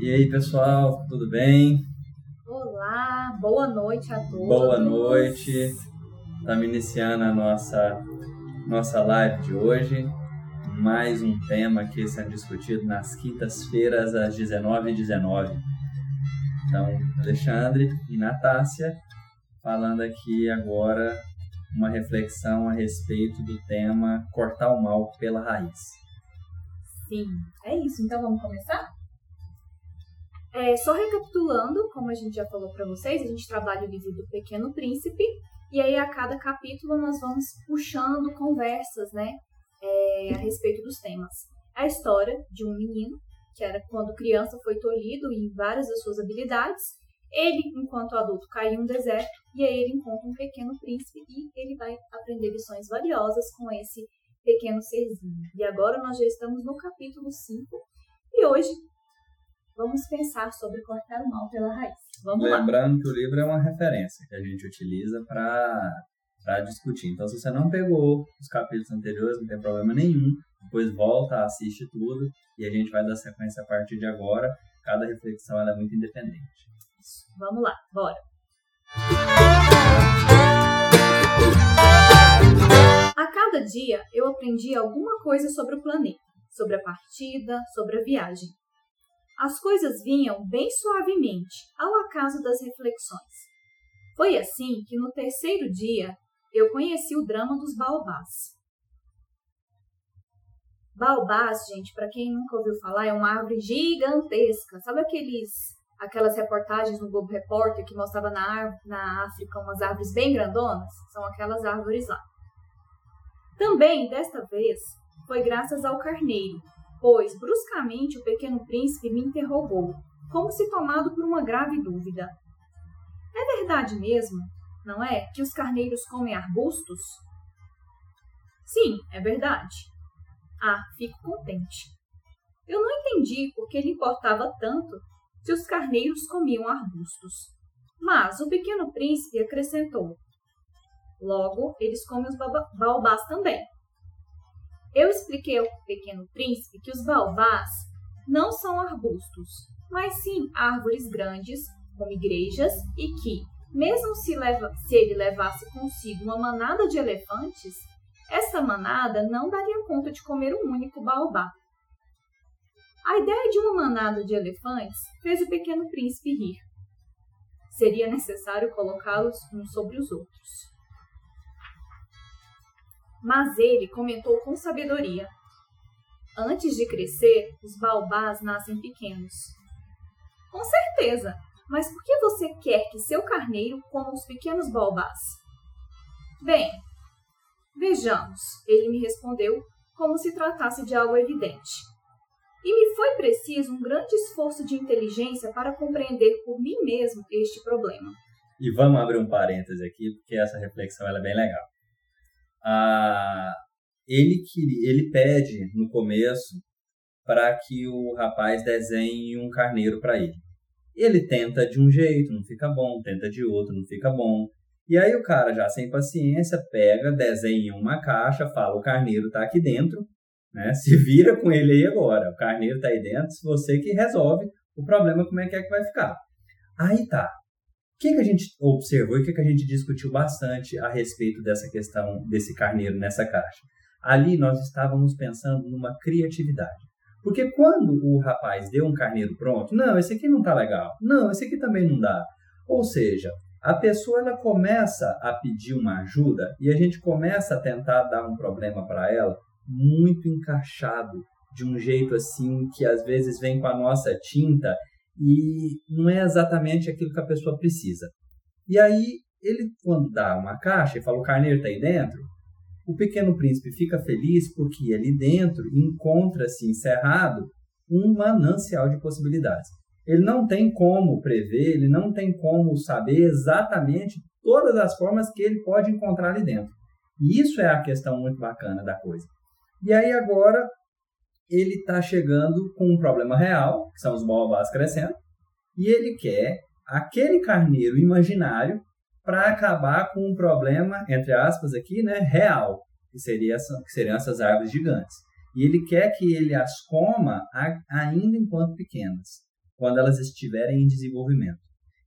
E aí, pessoal, tudo bem? Olá, boa noite a todos. Boa noite. Estamos iniciando a nossa, nossa live de hoje. Mais um tema aqui sendo discutido nas quintas-feiras, às 19h19. 19 Então, Alexandre e Natácia falando aqui agora uma reflexão a respeito do tema cortar o mal pela raiz. Sim, é isso. Então vamos começar? É, só recapitulando, como a gente já falou para vocês, a gente trabalha o livro do Pequeno Príncipe e aí a cada capítulo nós vamos puxando conversas, né, é, a respeito dos temas. A história de um menino que era quando criança foi tolhido em várias das suas habilidades. Ele, enquanto adulto, cai em um deserto e aí ele encontra um pequeno príncipe e ele vai aprender lições valiosas com esse pequeno serzinho. E agora nós já estamos no capítulo 5 e hoje vamos pensar sobre cortar o mal pela raiz. Vamos Lembrando lá. que o livro é uma referência que a gente utiliza para discutir. Então, se você não pegou os capítulos anteriores, não tem problema nenhum. Depois volta, assiste tudo e a gente vai dar sequência a partir de agora. Cada reflexão é muito independente. Vamos lá, bora. A cada dia eu aprendi alguma coisa sobre o planeta, sobre a partida, sobre a viagem. As coisas vinham bem suavemente, ao acaso das reflexões. Foi assim que no terceiro dia eu conheci o drama dos baobás. Baobás, gente, para quem nunca ouviu falar, é uma árvore gigantesca. Sabe aqueles aquelas reportagens no Globo Repórter que mostrava na, na África umas árvores bem grandonas? São aquelas árvores lá. Também, desta vez, foi graças ao carneiro, pois bruscamente o pequeno príncipe me interrogou, como se tomado por uma grave dúvida. É verdade mesmo, não é, que os carneiros comem arbustos? Sim, é verdade. Ah, fico contente. Eu não entendi por que lhe importava tanto se os carneiros comiam arbustos. Mas o pequeno príncipe acrescentou: Logo, eles comem os baobás também. Eu expliquei ao pequeno príncipe que os baobás não são arbustos, mas sim árvores grandes, como igrejas, e que, mesmo se, leva, se ele levasse consigo uma manada de elefantes, essa manada não daria conta de comer um único baobá. A ideia de uma manada de elefantes fez o pequeno príncipe rir. Seria necessário colocá-los uns sobre os outros. Mas ele comentou com sabedoria: Antes de crescer, os baobás nascem pequenos. Com certeza, mas por que você quer que seu carneiro coma os pequenos baobás? Bem, vejamos, ele me respondeu como se tratasse de algo evidente. E me foi preciso um grande esforço de inteligência para compreender por mim mesmo este problema. E vamos abrir um parêntese aqui, porque essa reflexão é bem legal. Ah, ele, queria, ele pede no começo para que o rapaz desenhe um carneiro para ele. Ele tenta de um jeito, não fica bom, tenta de outro, não fica bom. E aí o cara, já sem paciência, pega, desenha uma caixa, fala: o carneiro está aqui dentro, né? Se vira com ele aí agora. O carneiro está aí dentro, você que resolve o problema, como é que é que vai ficar. Aí tá. O que, que a gente observou e o que, que a gente discutiu bastante a respeito dessa questão desse carneiro nessa caixa? Ali nós estávamos pensando numa criatividade. Porque quando o rapaz deu um carneiro pronto, não, esse aqui não tá legal. Não, esse aqui também não dá. Ou seja, a pessoa ela começa a pedir uma ajuda e a gente começa a tentar dar um problema para ela muito encaixado, de um jeito assim que às vezes vem com a nossa tinta e não é exatamente aquilo que a pessoa precisa. E aí, ele, quando dá uma caixa e fala: o carneiro está aí dentro, o pequeno príncipe fica feliz porque ali dentro encontra-se encerrado um manancial de possibilidades. Ele não tem como prever, ele não tem como saber exatamente todas as formas que ele pode encontrar ali dentro. E isso é a questão muito bacana da coisa. E aí agora ele está chegando com um problema real, que são os baobás crescendo, e ele quer aquele carneiro imaginário para acabar com um problema, entre aspas, aqui, né, real, que, seria que seriam essas árvores gigantes. E ele quer que ele as coma ainda enquanto pequenas. quando elas estiverem em desenvolvimento.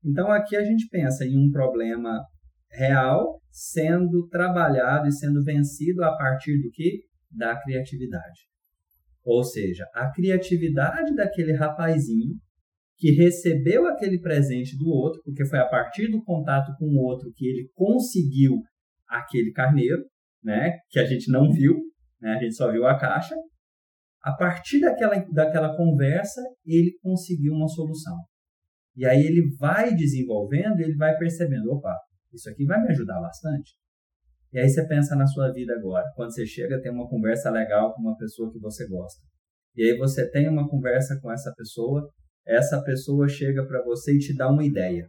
Então aqui a gente pensa em um problema real sendo trabalhado e sendo vencido a partir do que? Da criatividade. Ou seja, a criatividade daquele rapazinho que recebeu aquele presente do outro, porque foi a partir do contato com o outro que ele conseguiu aquele carneiro, né, que a gente não viu, né, a gente só viu a caixa. A partir daquela, daquela conversa, ele conseguiu uma solução. E aí ele vai desenvolvendo ele vai percebendo, opa, isso aqui vai me ajudar bastante. E aí você pensa na sua vida agora, quando você chega a ter uma conversa legal com uma pessoa que você gosta. E aí você tem uma conversa com essa pessoa, essa pessoa chega para você e te dá uma ideia.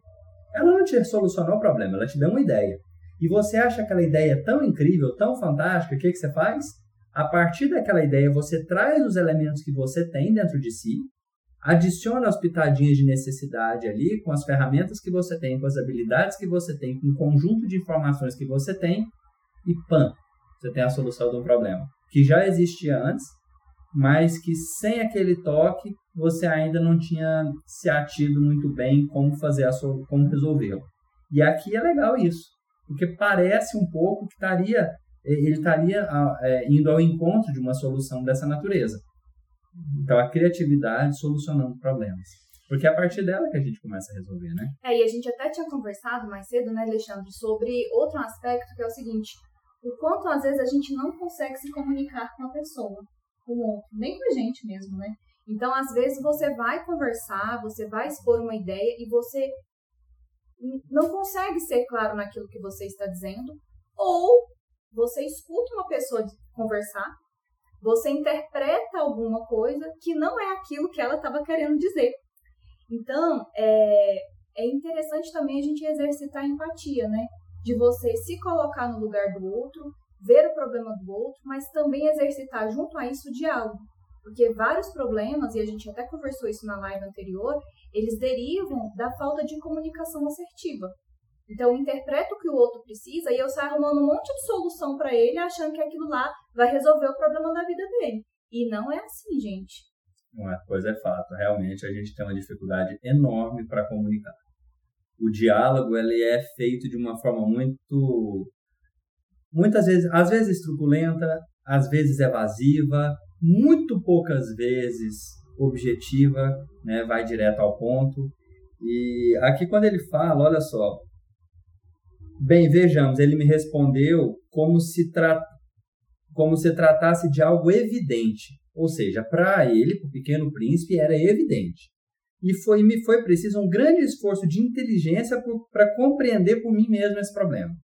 Ela não te solucionou o problema, ela te deu uma ideia. E você acha aquela ideia tão incrível, tão fantástica, o que, que você faz? A partir daquela ideia, você traz os elementos que você tem dentro de si, adiciona as pitadinhas de necessidade ali, com as ferramentas que você tem, com as habilidades que você tem, com o conjunto de informações que você tem, e pam, você tem a solução de um problema que já existia antes, mas que sem aquele toque você ainda não tinha se atido muito bem como fazer a sua, como resolvê-lo. E aqui é legal isso, porque parece um pouco que estaria ele estaria é, indo ao encontro de uma solução dessa natureza. Então, a criatividade solucionando problemas. Porque é a partir dela que a gente começa a resolver, né? É, e a gente até tinha conversado mais cedo, né, Alexandre, sobre outro aspecto que é o seguinte: o quanto às vezes a gente não consegue se comunicar com a pessoa, com o outro, nem com a gente mesmo, né? Então, às vezes você vai conversar, você vai expor uma ideia e você não consegue ser claro naquilo que você está dizendo, ou você escuta uma pessoa conversar você interpreta alguma coisa que não é aquilo que ela estava querendo dizer. Então, é, é interessante também a gente exercitar a empatia, né? De você se colocar no lugar do outro, ver o problema do outro, mas também exercitar junto a isso o diálogo. Porque vários problemas, e a gente até conversou isso na live anterior, eles derivam da falta de comunicação assertiva. Então, eu interpreto o que o outro precisa e eu saio arrumando um monte de solução para ele, achando que aquilo lá vai resolver o problema da vida dele. E não é assim, gente. Uma coisa é fato, realmente a gente tem uma dificuldade enorme para comunicar. O diálogo ele é feito de uma forma muito muitas vezes, às vezes truculenta, às vezes evasiva, muito poucas vezes objetiva, né, vai direto ao ponto. E aqui quando ele fala, olha só, Bem, vejamos, ele me respondeu como se, tra... como se tratasse de algo evidente. Ou seja, para ele, para o pequeno príncipe, era evidente. E foi, me foi preciso um grande esforço de inteligência para compreender por mim mesmo esse problema.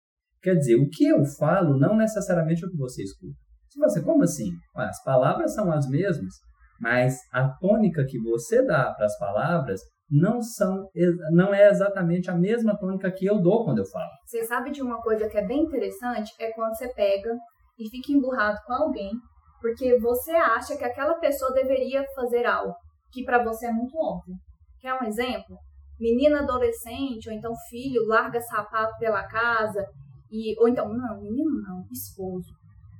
Quer dizer, o que eu falo não necessariamente é o que você escuta. Se você, como assim? As palavras são as mesmas, mas a tônica que você dá para as palavras não são não é exatamente a mesma tônica que eu dou quando eu falo. Você sabe de uma coisa que é bem interessante é quando você pega e fica emburrado com alguém porque você acha que aquela pessoa deveria fazer algo que para você é muito óbvio. Quer um exemplo? Menina adolescente ou então filho larga sapato pela casa e ou então não, menino não, esposo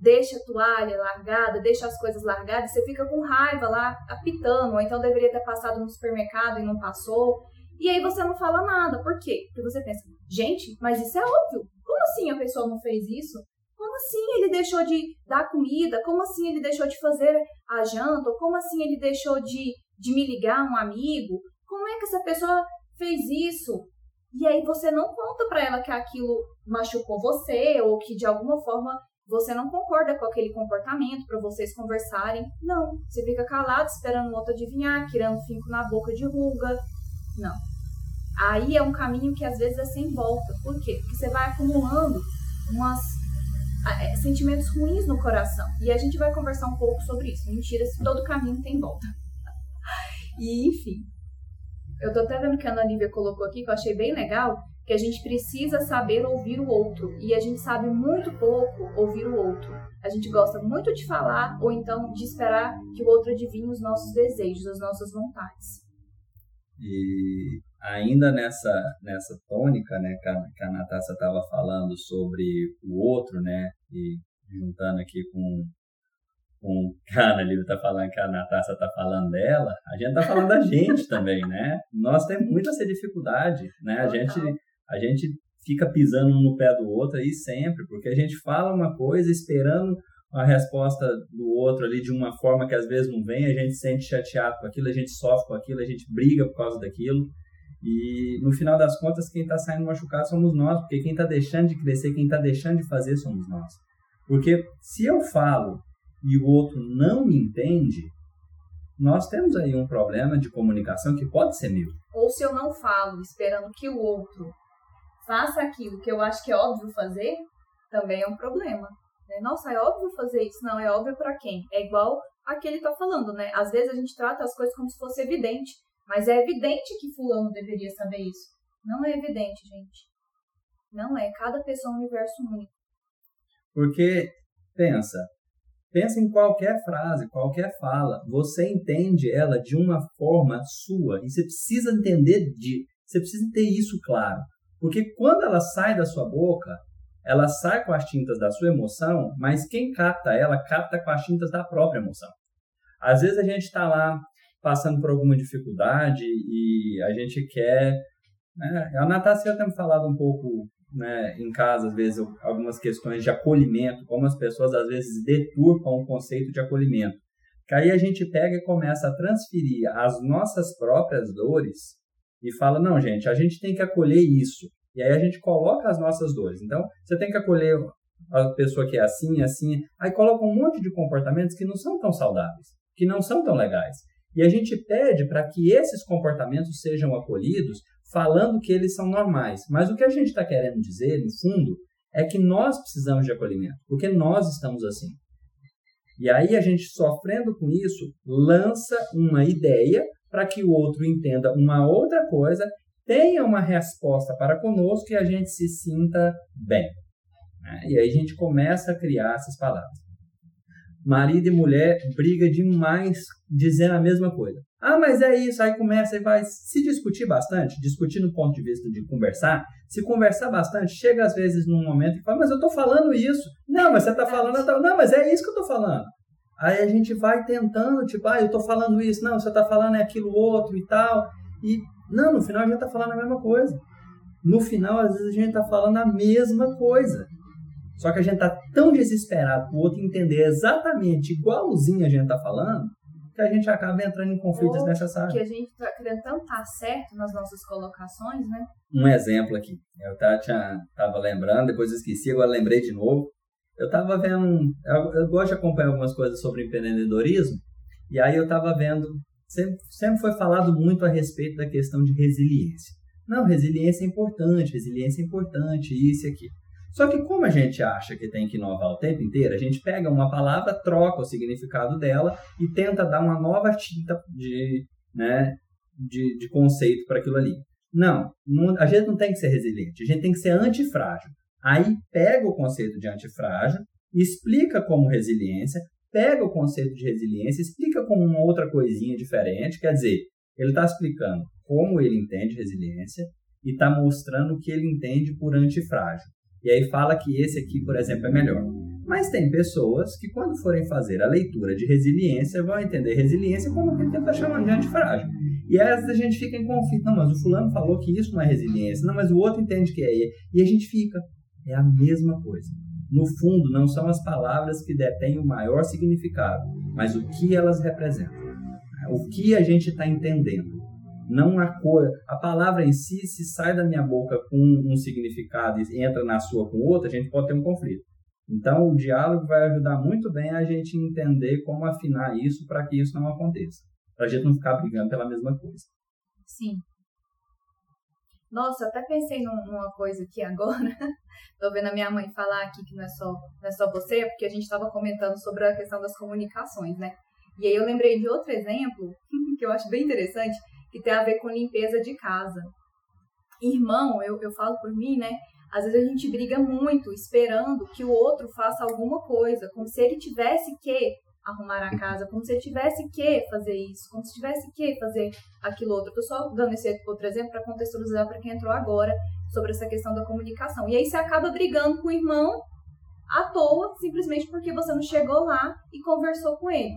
deixa a toalha largada, deixa as coisas largadas, você fica com raiva lá, apitando, ou então deveria ter passado no supermercado e não passou. E aí você não fala nada. Por quê? Porque você pensa, gente, mas isso é óbvio. Como assim a pessoa não fez isso? Como assim ele deixou de dar comida? Como assim ele deixou de fazer a janta? Como assim ele deixou de, de me ligar um amigo? Como é que essa pessoa fez isso? E aí você não conta para ela que aquilo machucou você ou que de alguma forma você não concorda com aquele comportamento para vocês conversarem. Não. Você fica calado esperando o outro adivinhar, tirando finco na boca de ruga. Não. Aí é um caminho que às vezes é sem volta. Por quê? Porque você vai acumulando umas é, sentimentos ruins no coração. E a gente vai conversar um pouco sobre isso. Mentira, se todo caminho tem volta. E enfim. Eu tô até vendo que a Ana Lívia colocou aqui, que eu achei bem legal, que a gente precisa saber ouvir o outro e a gente sabe muito pouco ouvir o outro. A gente gosta muito de falar ou então de esperar que o outro adivinhe os nossos desejos, as nossas vontades. E ainda nessa nessa tônica, né, que a, que a Natasha estava falando sobre o outro, né, e juntando aqui com com que a Ana Lívia tá falando, que a Natasha tá falando dela, a gente tá falando da gente também, né? Nós temos muita essa dificuldade, né? A gente, a gente fica pisando um no pé do outro aí sempre, porque a gente fala uma coisa esperando a resposta do outro ali de uma forma que às vezes não vem, a gente se sente chateado com aquilo, a gente sofre com aquilo, a gente briga por causa daquilo. E no final das contas, quem está saindo machucado somos nós, porque quem está deixando de crescer, quem está deixando de fazer somos nós. Porque se eu falo e o outro não me entende, nós temos aí um problema de comunicação que pode ser meu. Ou se eu não falo esperando que o outro faça aquilo que eu acho que é óbvio fazer, também é um problema. Né? Nossa, é óbvio fazer isso. Não, é óbvio para quem? É igual aquele tá falando, né? Às vezes a gente trata as coisas como se fosse evidente. Mas é evidente que fulano deveria saber isso. Não é evidente, gente. Não é. Cada pessoa é um universo único. Porque, pensa, pensa em qualquer frase, qualquer fala. Você entende ela de uma forma sua. E você precisa entender de. Você precisa ter isso claro. Porque quando ela sai da sua boca, ela sai com as tintas da sua emoção, mas quem capta ela, capta com as tintas da própria emoção. Às vezes a gente está lá passando por alguma dificuldade e a gente quer. Né? A Natácia tem falado um pouco né, em casa, às vezes, algumas questões de acolhimento, como as pessoas às vezes deturpam o conceito de acolhimento. Que aí a gente pega e começa a transferir as nossas próprias dores e fala: não, gente, a gente tem que acolher isso. E aí a gente coloca as nossas dores. Então, você tem que acolher a pessoa que é assim, assim. Aí coloca um monte de comportamentos que não são tão saudáveis, que não são tão legais. E a gente pede para que esses comportamentos sejam acolhidos, falando que eles são normais. Mas o que a gente está querendo dizer, no fundo, é que nós precisamos de acolhimento, porque nós estamos assim. E aí a gente, sofrendo com isso, lança uma ideia para que o outro entenda uma outra coisa, tenha uma resposta para conosco e a gente se sinta bem. Né? E aí a gente começa a criar essas palavras. Marido e mulher briga demais dizendo a mesma coisa. Ah, mas é isso. Aí começa e vai se discutir bastante, discutir no ponto de vista de conversar. Se conversar bastante, chega às vezes num momento e fala, mas eu estou falando isso. Não, mas você está falando. Não, mas é isso que eu estou falando. Aí a gente vai tentando, tipo, ah, eu estou falando isso. Não, você está falando é aquilo outro e tal. E não, no final a gente está falando a mesma coisa. No final, às vezes, a gente está falando a mesma coisa. Só que a gente tá tão desesperado para o outro entender exatamente igualzinho a gente tá falando, que a gente acaba entrando em conflitos Ou necessários. Que a gente tá querendo tanto estar tá certo nas nossas colocações, né? Um exemplo aqui. Eu tava, tava lembrando, depois esqueci, agora lembrei de novo. Eu tava vendo. Eu, eu gosto de acompanhar algumas coisas sobre empreendedorismo, e aí eu tava vendo. Sempre, sempre foi falado muito a respeito da questão de resiliência. Não, resiliência é importante, resiliência é importante, isso e aquilo. Só que como a gente acha que tem que inovar o tempo inteiro, a gente pega uma palavra, troca o significado dela e tenta dar uma nova tinta de, né, de, de conceito para aquilo ali. Não, não, a gente não tem que ser resiliente, a gente tem que ser antifrágil. Aí pega o conceito de antifrágil, explica como resiliência, pega o conceito de resiliência, explica como uma outra coisinha diferente, quer dizer, ele está explicando como ele entende resiliência e está mostrando o que ele entende por antifrágil. E aí fala que esse aqui, por exemplo, é melhor. Mas tem pessoas que, quando forem fazer a leitura de resiliência, vão entender resiliência como aquilo que ele está chamando de antifrágil. E aí, a gente fica em conflito. Não, mas o fulano falou que isso não é resiliência. Não, mas o outro entende que é. E a gente fica. É a mesma coisa. No fundo, não são as palavras que detêm o maior significado, mas o que elas representam. O que a gente está entendendo. Não a cor. A palavra em si, se sai da minha boca com um significado e entra na sua com outro, a gente pode ter um conflito. Então, o diálogo vai ajudar muito bem a gente entender como afinar isso para que isso não aconteça. Para a gente não ficar brigando pela mesma coisa. Sim. Nossa, até pensei numa coisa aqui agora. Tô vendo a minha mãe falar aqui que não é só, não é só você, porque a gente estava comentando sobre a questão das comunicações, né? E aí eu lembrei de outro exemplo que eu acho bem interessante, que tem a ver com limpeza de casa. Irmão, eu, eu falo por mim, né? Às vezes a gente briga muito esperando que o outro faça alguma coisa, como se ele tivesse que arrumar a casa, como se ele tivesse que fazer isso, como se tivesse que fazer aquilo outro. Tô só dando esse outro exemplo para contextualizar para quem entrou agora sobre essa questão da comunicação. E aí você acaba brigando com o irmão à toa, simplesmente porque você não chegou lá e conversou com ele.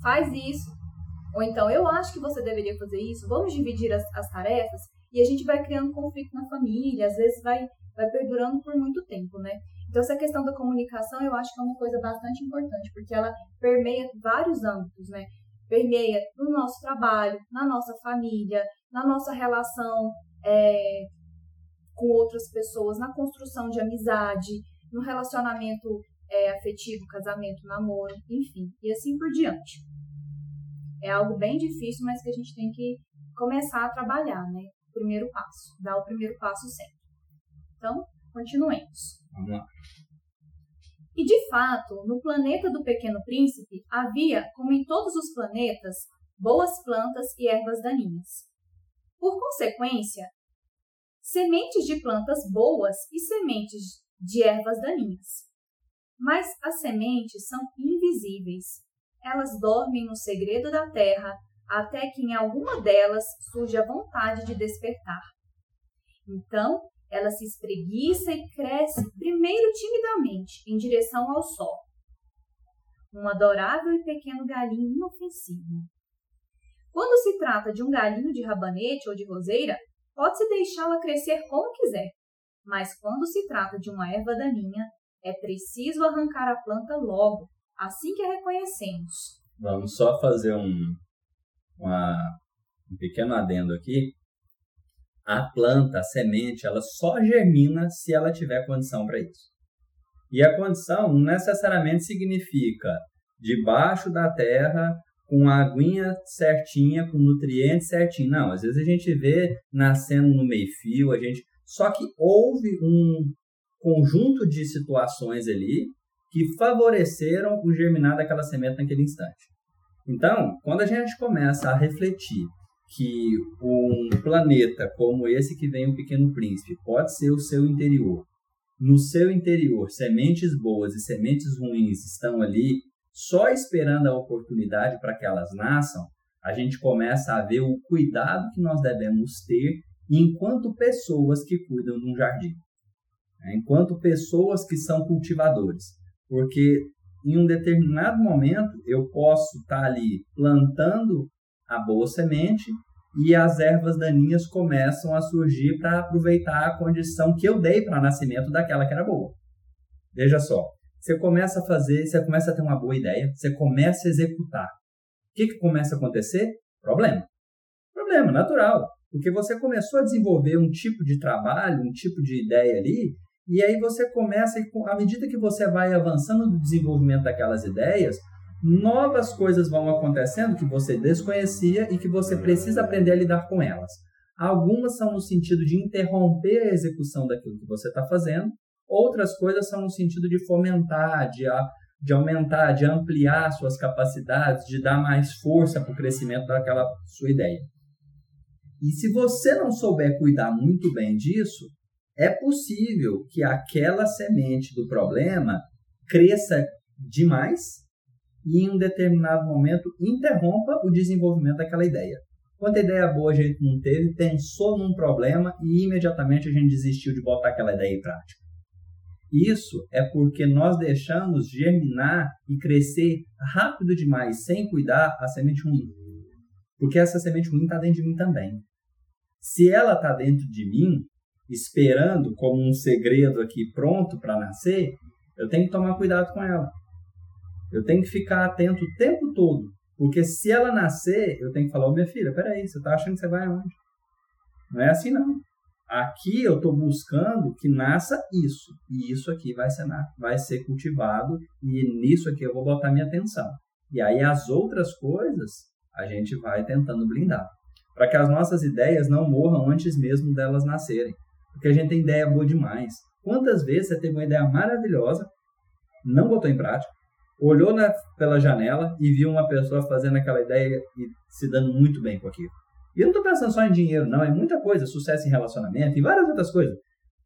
Faz isso. Ou então, eu acho que você deveria fazer isso, vamos dividir as, as tarefas e a gente vai criando conflito na família, às vezes vai, vai perdurando por muito tempo, né? Então, essa questão da comunicação eu acho que é uma coisa bastante importante, porque ela permeia vários âmbitos, né? Permeia no nosso trabalho, na nossa família, na nossa relação é, com outras pessoas, na construção de amizade, no relacionamento é, afetivo, casamento, namoro, enfim, e assim por diante. É algo bem difícil, mas que a gente tem que começar a trabalhar, né? O primeiro passo, dar o primeiro passo sempre. Então, continuemos. Vamos lá. E de fato, no planeta do Pequeno Príncipe havia, como em todos os planetas, boas plantas e ervas daninhas. Por consequência, sementes de plantas boas e sementes de ervas daninhas. Mas as sementes são invisíveis. Elas dormem no segredo da terra até que em alguma delas surge a vontade de despertar. Então, ela se espreguiça e cresce primeiro timidamente em direção ao sol. Um adorável e pequeno galinho inofensivo. Quando se trata de um galinho de rabanete ou de roseira, pode-se deixá-la crescer como quiser, mas quando se trata de uma erva daninha, é preciso arrancar a planta logo, assim que a reconhecemos. Vamos só fazer um, uma, um pequeno adendo aqui. A planta, a semente, ela só germina se ela tiver condição para isso. E a condição não necessariamente significa debaixo da terra, com a aguinha certinha, com nutrientes certinho. Não, às vezes a gente vê nascendo no meio-fio, a gente. Só que houve um conjunto de situações ali que favoreceram o germinar daquela semente naquele instante. Então, quando a gente começa a refletir que um planeta como esse que vem o Pequeno Príncipe pode ser o seu interior, no seu interior sementes boas e sementes ruins estão ali só esperando a oportunidade para que elas nasçam, a gente começa a ver o cuidado que nós devemos ter enquanto pessoas que cuidam de um jardim, né? enquanto pessoas que são cultivadores, porque em um determinado momento eu posso estar tá ali plantando a boa semente e as ervas daninhas começam a surgir para aproveitar a condição que eu dei para o nascimento daquela que era boa. Veja só, você começa a fazer, você começa a ter uma boa ideia, você começa a executar. O que, que começa a acontecer? Problema. Problema, natural. Porque você começou a desenvolver um tipo de trabalho, um tipo de ideia ali, e aí você começa, à medida que você vai avançando no desenvolvimento daquelas ideias, novas coisas vão acontecendo que você desconhecia e que você precisa aprender a lidar com elas. Algumas são no sentido de interromper a execução daquilo que você está fazendo, Outras coisas são no sentido de fomentar, de, de aumentar, de ampliar suas capacidades, de dar mais força para o crescimento daquela sua ideia. E se você não souber cuidar muito bem disso, é possível que aquela semente do problema cresça demais e em um determinado momento interrompa o desenvolvimento daquela ideia. Quanta ideia boa a gente não teve, pensou num problema e imediatamente a gente desistiu de botar aquela ideia em prática. Isso é porque nós deixamos germinar e crescer rápido demais, sem cuidar, a semente ruim. Porque essa semente ruim está dentro de mim também. Se ela está dentro de mim, esperando como um segredo aqui pronto para nascer, eu tenho que tomar cuidado com ela. Eu tenho que ficar atento o tempo todo. Porque se ela nascer, eu tenho que falar, ô minha filha, peraí, você está achando que você vai aonde? Não é assim não. Aqui eu estou buscando que nasça isso. E isso aqui vai ser, vai ser cultivado. E nisso aqui eu vou botar minha atenção. E aí as outras coisas a gente vai tentando blindar. Para que as nossas ideias não morram antes mesmo delas nascerem. Porque a gente tem ideia boa demais. Quantas vezes você teve uma ideia maravilhosa, não botou em prática, olhou na, pela janela e viu uma pessoa fazendo aquela ideia e se dando muito bem com aquilo? E eu não estou pensando só em dinheiro, não. É muita coisa. Sucesso em relacionamento e várias outras coisas.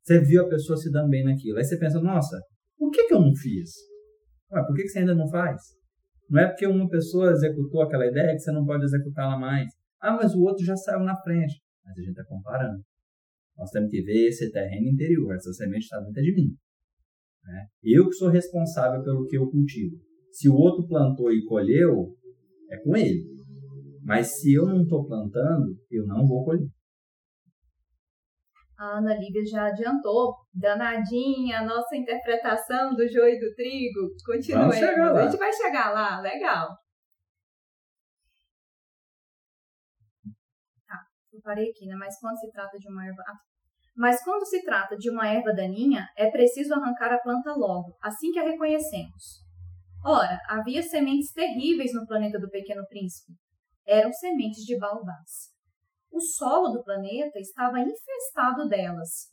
Você viu a pessoa se dando bem naquilo. Aí você pensa, nossa, por que, que eu não fiz? Ué, por que, que você ainda não faz? Não é porque uma pessoa executou aquela ideia que você não pode executá-la mais. Ah, mas o outro já saiu na frente. Mas a gente está comparando. Nós temos que ver esse terreno interior. Essa semente está dentro de mim. Né? Eu que sou responsável pelo que eu cultivo. Se o outro plantou e colheu, é com ele. Mas se eu não estou plantando, eu não vou colher. A Ana Lívia já adiantou, danadinha, a nossa interpretação do joio e do trigo. Continua. A gente vai chegar lá, legal. Parei aqui, né? Mas quando se trata de uma erva. Mas quando se trata de uma erva daninha, é preciso arrancar a planta logo, assim que a reconhecemos. Ora, havia sementes terríveis no planeta do Pequeno Príncipe. Eram sementes de baobás. O solo do planeta estava infestado delas.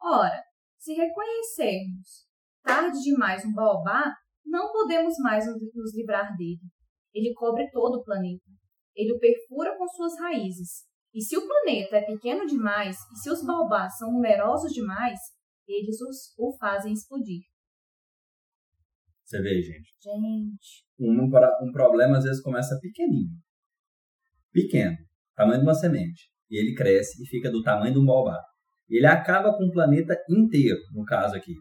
Ora, se reconhecermos tarde demais um baobá, não podemos mais nos livrar dele. Ele cobre todo o planeta. Ele o perfura com suas raízes e se o planeta é pequeno demais e se os baobás são numerosos demais, eles os, o fazem explodir. Você vê, gente? Gente. Um, um problema às vezes começa pequenininho. Pequeno. Tamanho de uma semente. E ele cresce e fica do tamanho de um baobá. Ele acaba com o planeta inteiro, no caso aqui.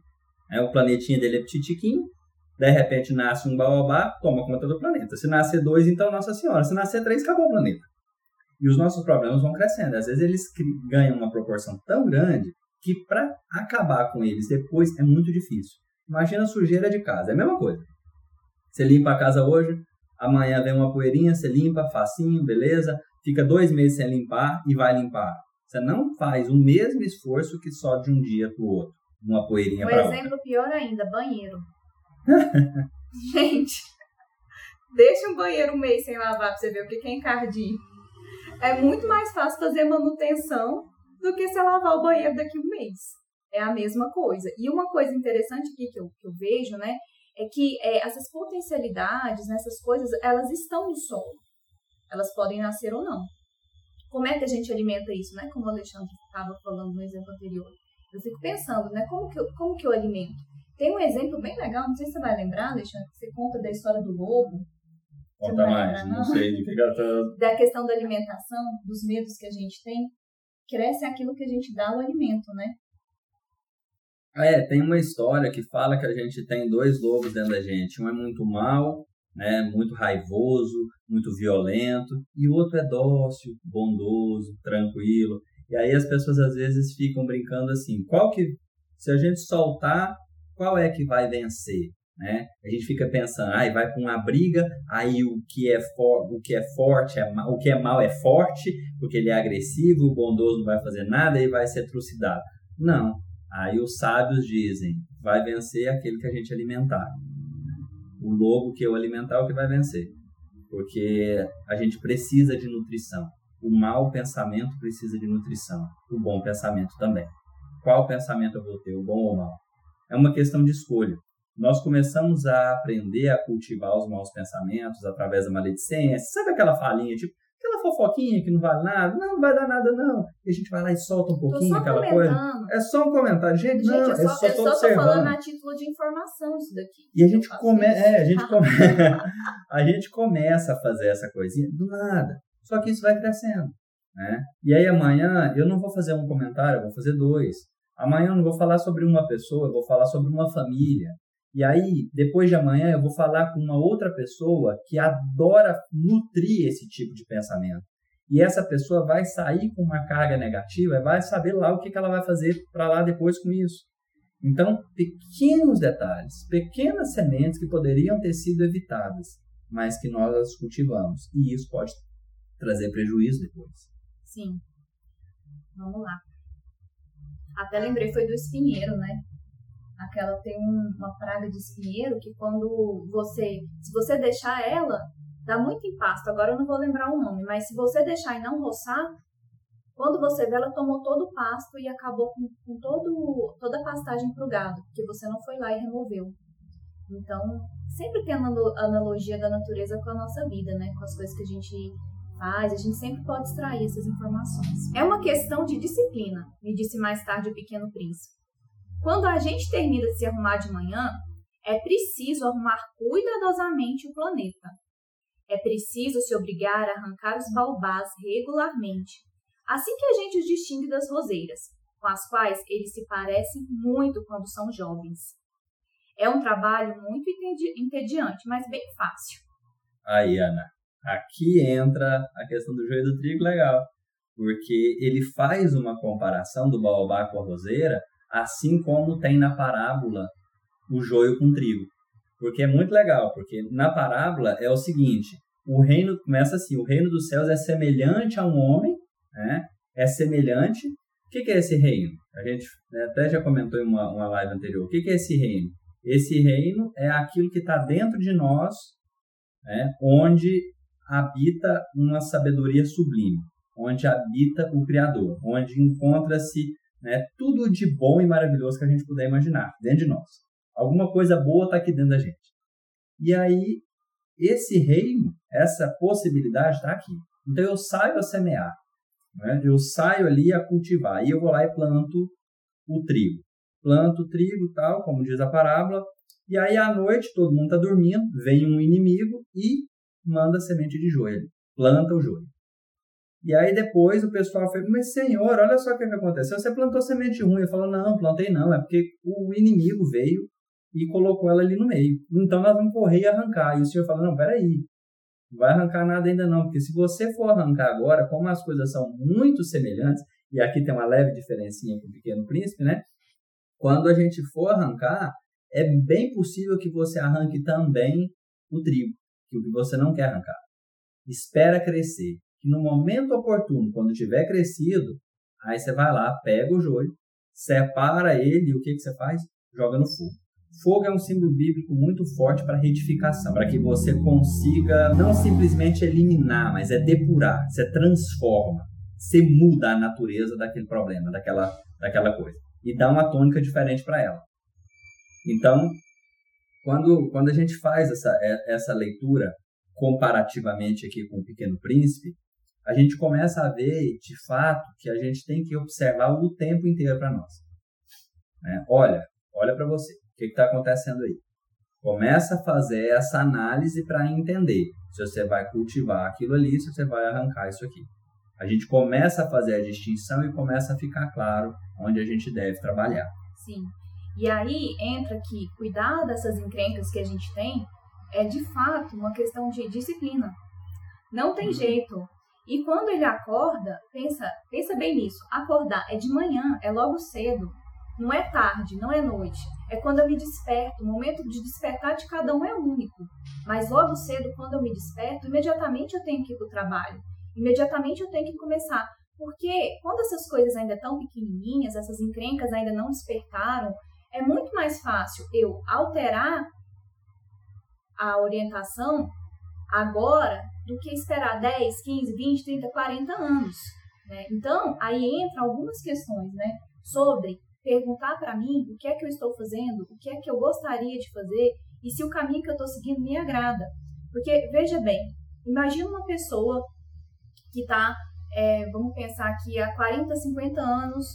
É, o planetinha dele é petitiquinho, de repente nasce um baobá, toma conta do planeta. Se nascer dois, então Nossa Senhora. Se nascer três, acabou o planeta. E os nossos problemas vão crescendo. Às vezes eles ganham uma proporção tão grande que para acabar com eles depois é muito difícil. Imagina a sujeira de casa, é a mesma coisa. Você limpa a casa hoje, amanhã vem uma poeirinha, você limpa, facinho, beleza? Fica dois meses sem limpar e vai limpar. Você não faz o mesmo esforço que só de um dia para o outro, uma poeirinha para outra. Um exemplo pior ainda, banheiro. Gente, deixa um banheiro um mês sem lavar para você ver o que é encardir é muito mais fácil fazer manutenção do que você lavar o banheiro daqui a um mês. É a mesma coisa. E uma coisa interessante aqui que eu, que eu vejo, né, é que é, essas potencialidades, essas coisas, elas estão no solo. Elas podem nascer ou não. Como é que a gente alimenta isso, né? Como o Alexandre estava falando no exemplo anterior. Eu fico pensando, né? Como que eu, como que eu alimento? Tem um exemplo bem legal, não sei se você vai lembrar, Alexandre, que você conta da história do lobo, Conta mais, não, não sei de que ela tá... Da questão da alimentação, dos medos que a gente tem, cresce aquilo que a gente dá o alimento, né? É, tem uma história que fala que a gente tem dois lobos dentro da gente. Um é muito mal, né, muito raivoso, muito violento, e o outro é dócil, bondoso, tranquilo. E aí as pessoas às vezes ficam brincando assim, qual que se a gente soltar, qual é que vai vencer? Né? A gente fica pensando, ah, vai para uma briga, aí o que é for, o que é forte é o que é mal é forte, porque ele é agressivo, o bondoso não vai fazer nada e vai ser trucidado. Não. Aí os sábios dizem, vai vencer aquele que a gente alimentar. O lobo que eu alimentar é o que vai vencer. Porque a gente precisa de nutrição. O mau pensamento precisa de nutrição. O bom pensamento também. Qual pensamento eu vou ter, o bom ou o mau? É uma questão de escolha nós começamos a aprender a cultivar os maus pensamentos através da maledicência. Sabe aquela falinha, tipo, aquela fofoquinha que não vale nada? Não, não vai dar nada, não. E a gente vai lá e solta um pouquinho aquela coisa. É só um comentário. Gente, gente não, eu só, só, eu só tô falando a título de informação isso daqui. E a gente, come... é, a, gente come... a gente começa a fazer essa coisinha do nada. Só que isso vai crescendo. Né? E aí amanhã eu não vou fazer um comentário, eu vou fazer dois. Amanhã eu não vou falar sobre uma pessoa, eu vou falar sobre uma família. E aí, depois de amanhã, eu vou falar com uma outra pessoa que adora nutrir esse tipo de pensamento. E essa pessoa vai sair com uma carga negativa, vai saber lá o que ela vai fazer para lá depois com isso. Então, pequenos detalhes, pequenas sementes que poderiam ter sido evitadas, mas que nós as cultivamos. E isso pode trazer prejuízo depois. Sim. Vamos lá. Até lembrei, foi do espinheiro, né? Aquela tem um, uma praga de espinheiro que quando você, se você deixar ela, dá muito impasto. Agora eu não vou lembrar o nome, mas se você deixar e não roçar, quando você vê, ela tomou todo o pasto e acabou com, com todo, toda a pastagem para o gado, porque você não foi lá e removeu. Então, sempre tem analogia da natureza com a nossa vida, né? Com as coisas que a gente faz, a gente sempre pode extrair essas informações. É uma questão de disciplina, me disse mais tarde o pequeno príncipe. Quando a gente termina de se arrumar de manhã, é preciso arrumar cuidadosamente o planeta. É preciso se obrigar a arrancar os baobás regularmente, assim que a gente os distingue das roseiras, com as quais eles se parecem muito quando são jovens. É um trabalho muito entediante, mas bem fácil. Aí, Ana, aqui entra a questão do joio do trigo legal, porque ele faz uma comparação do baobá com a roseira, assim como tem na parábola o joio com trigo. Porque é muito legal, porque na parábola é o seguinte, o reino começa assim, o reino dos céus é semelhante a um homem, né? É semelhante. O que, é esse reino? A gente né, até já comentou em uma, uma live anterior. O que, que é esse reino? Esse reino é aquilo que está dentro de nós, né? onde habita uma sabedoria sublime, onde habita o Criador, onde encontra-se né, tudo de bom e maravilhoso que a gente puder imaginar dentro de nós. Alguma coisa boa está aqui dentro da gente. E aí, esse reino, essa possibilidade está aqui. Então eu saio a semear, né? eu saio ali a cultivar, e eu vou lá e planto o trigo. Planto o trigo, tal, como diz a parábola, e aí à noite todo mundo está dormindo, vem um inimigo e manda semente de joelho, planta o joelho. E aí depois o pessoal fala, mas senhor, olha só o que, aconteceu, você plantou semente ruim. Eu falo, não, plantei não, é porque o inimigo veio e colocou ela ali no meio. Então nós vamos correr e arrancar. E o senhor fala, não, peraí, não vai arrancar nada ainda não, porque se você for arrancar agora, como as coisas são muito semelhantes, e aqui tem uma leve diferencinha com o Pequeno Príncipe, né? Quando a gente for arrancar, é bem possível que você arranque também o trigo, que o que você não quer arrancar. Espera crescer, que no momento oportuno, quando tiver crescido, aí você vai lá, pega o joio, separa ele e o que, que você faz? Joga no fogo. Fogo é um símbolo bíblico muito forte para retificação, para que você consiga não simplesmente eliminar, mas é depurar, você transforma, você muda a natureza daquele problema, daquela, daquela coisa e dá uma tônica diferente para ela. Então, quando, quando a gente faz essa, é, essa leitura comparativamente aqui com o Pequeno Príncipe, a gente começa a ver de fato que a gente tem que observar o tempo inteiro para nós. Né? Olha, olha para você. O que está acontecendo aí? Começa a fazer essa análise para entender se você vai cultivar aquilo ali, se você vai arrancar isso aqui. A gente começa a fazer a distinção e começa a ficar claro onde a gente deve trabalhar. Sim. E aí entra que cuidar dessas encrencas que a gente tem é de fato uma questão de disciplina. Não tem uhum. jeito. E quando ele acorda, pensa, pensa bem nisso. Acordar é de manhã, é logo cedo. Não é tarde, não é noite. É quando eu me desperto. O momento de despertar de cada um é único. Mas logo cedo, quando eu me desperto, imediatamente eu tenho que ir para o trabalho. Imediatamente eu tenho que começar. Porque quando essas coisas ainda estão pequenininhas, essas encrencas ainda não despertaram, é muito mais fácil eu alterar a orientação agora do que esperar 10, 15, 20, 30, 40 anos. Né? Então, aí entra algumas questões né, sobre perguntar para mim o que é que eu estou fazendo, o que é que eu gostaria de fazer e se o caminho que eu estou seguindo me agrada. Porque, veja bem, imagina uma pessoa que está, é, vamos pensar aqui, há 40, 50 anos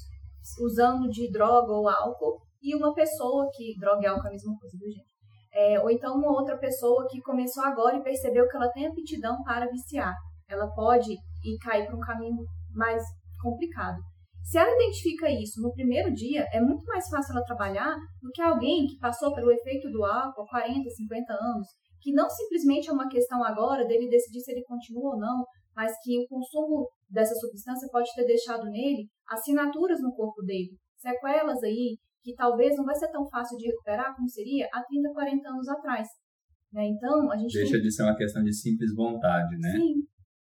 usando de droga ou álcool e uma pessoa que, droga e álcool é a mesma coisa, viu gente? É, ou então uma outra pessoa que começou agora e percebeu que ela tem aptidão para viciar. Ela pode ir cair para um caminho mais complicado. Se ela identifica isso no primeiro dia, é muito mais fácil ela trabalhar do que alguém que passou pelo efeito do álcool há 40, 50 anos, que não simplesmente é uma questão agora dele decidir se ele continua ou não, mas que o consumo dessa substância pode ter deixado nele assinaturas no corpo dele, sequelas aí que talvez não vai ser tão fácil de recuperar como seria há 30, 40 anos atrás. Né? Então, a gente deixa tem... de ser uma questão de simples vontade, né? Sim.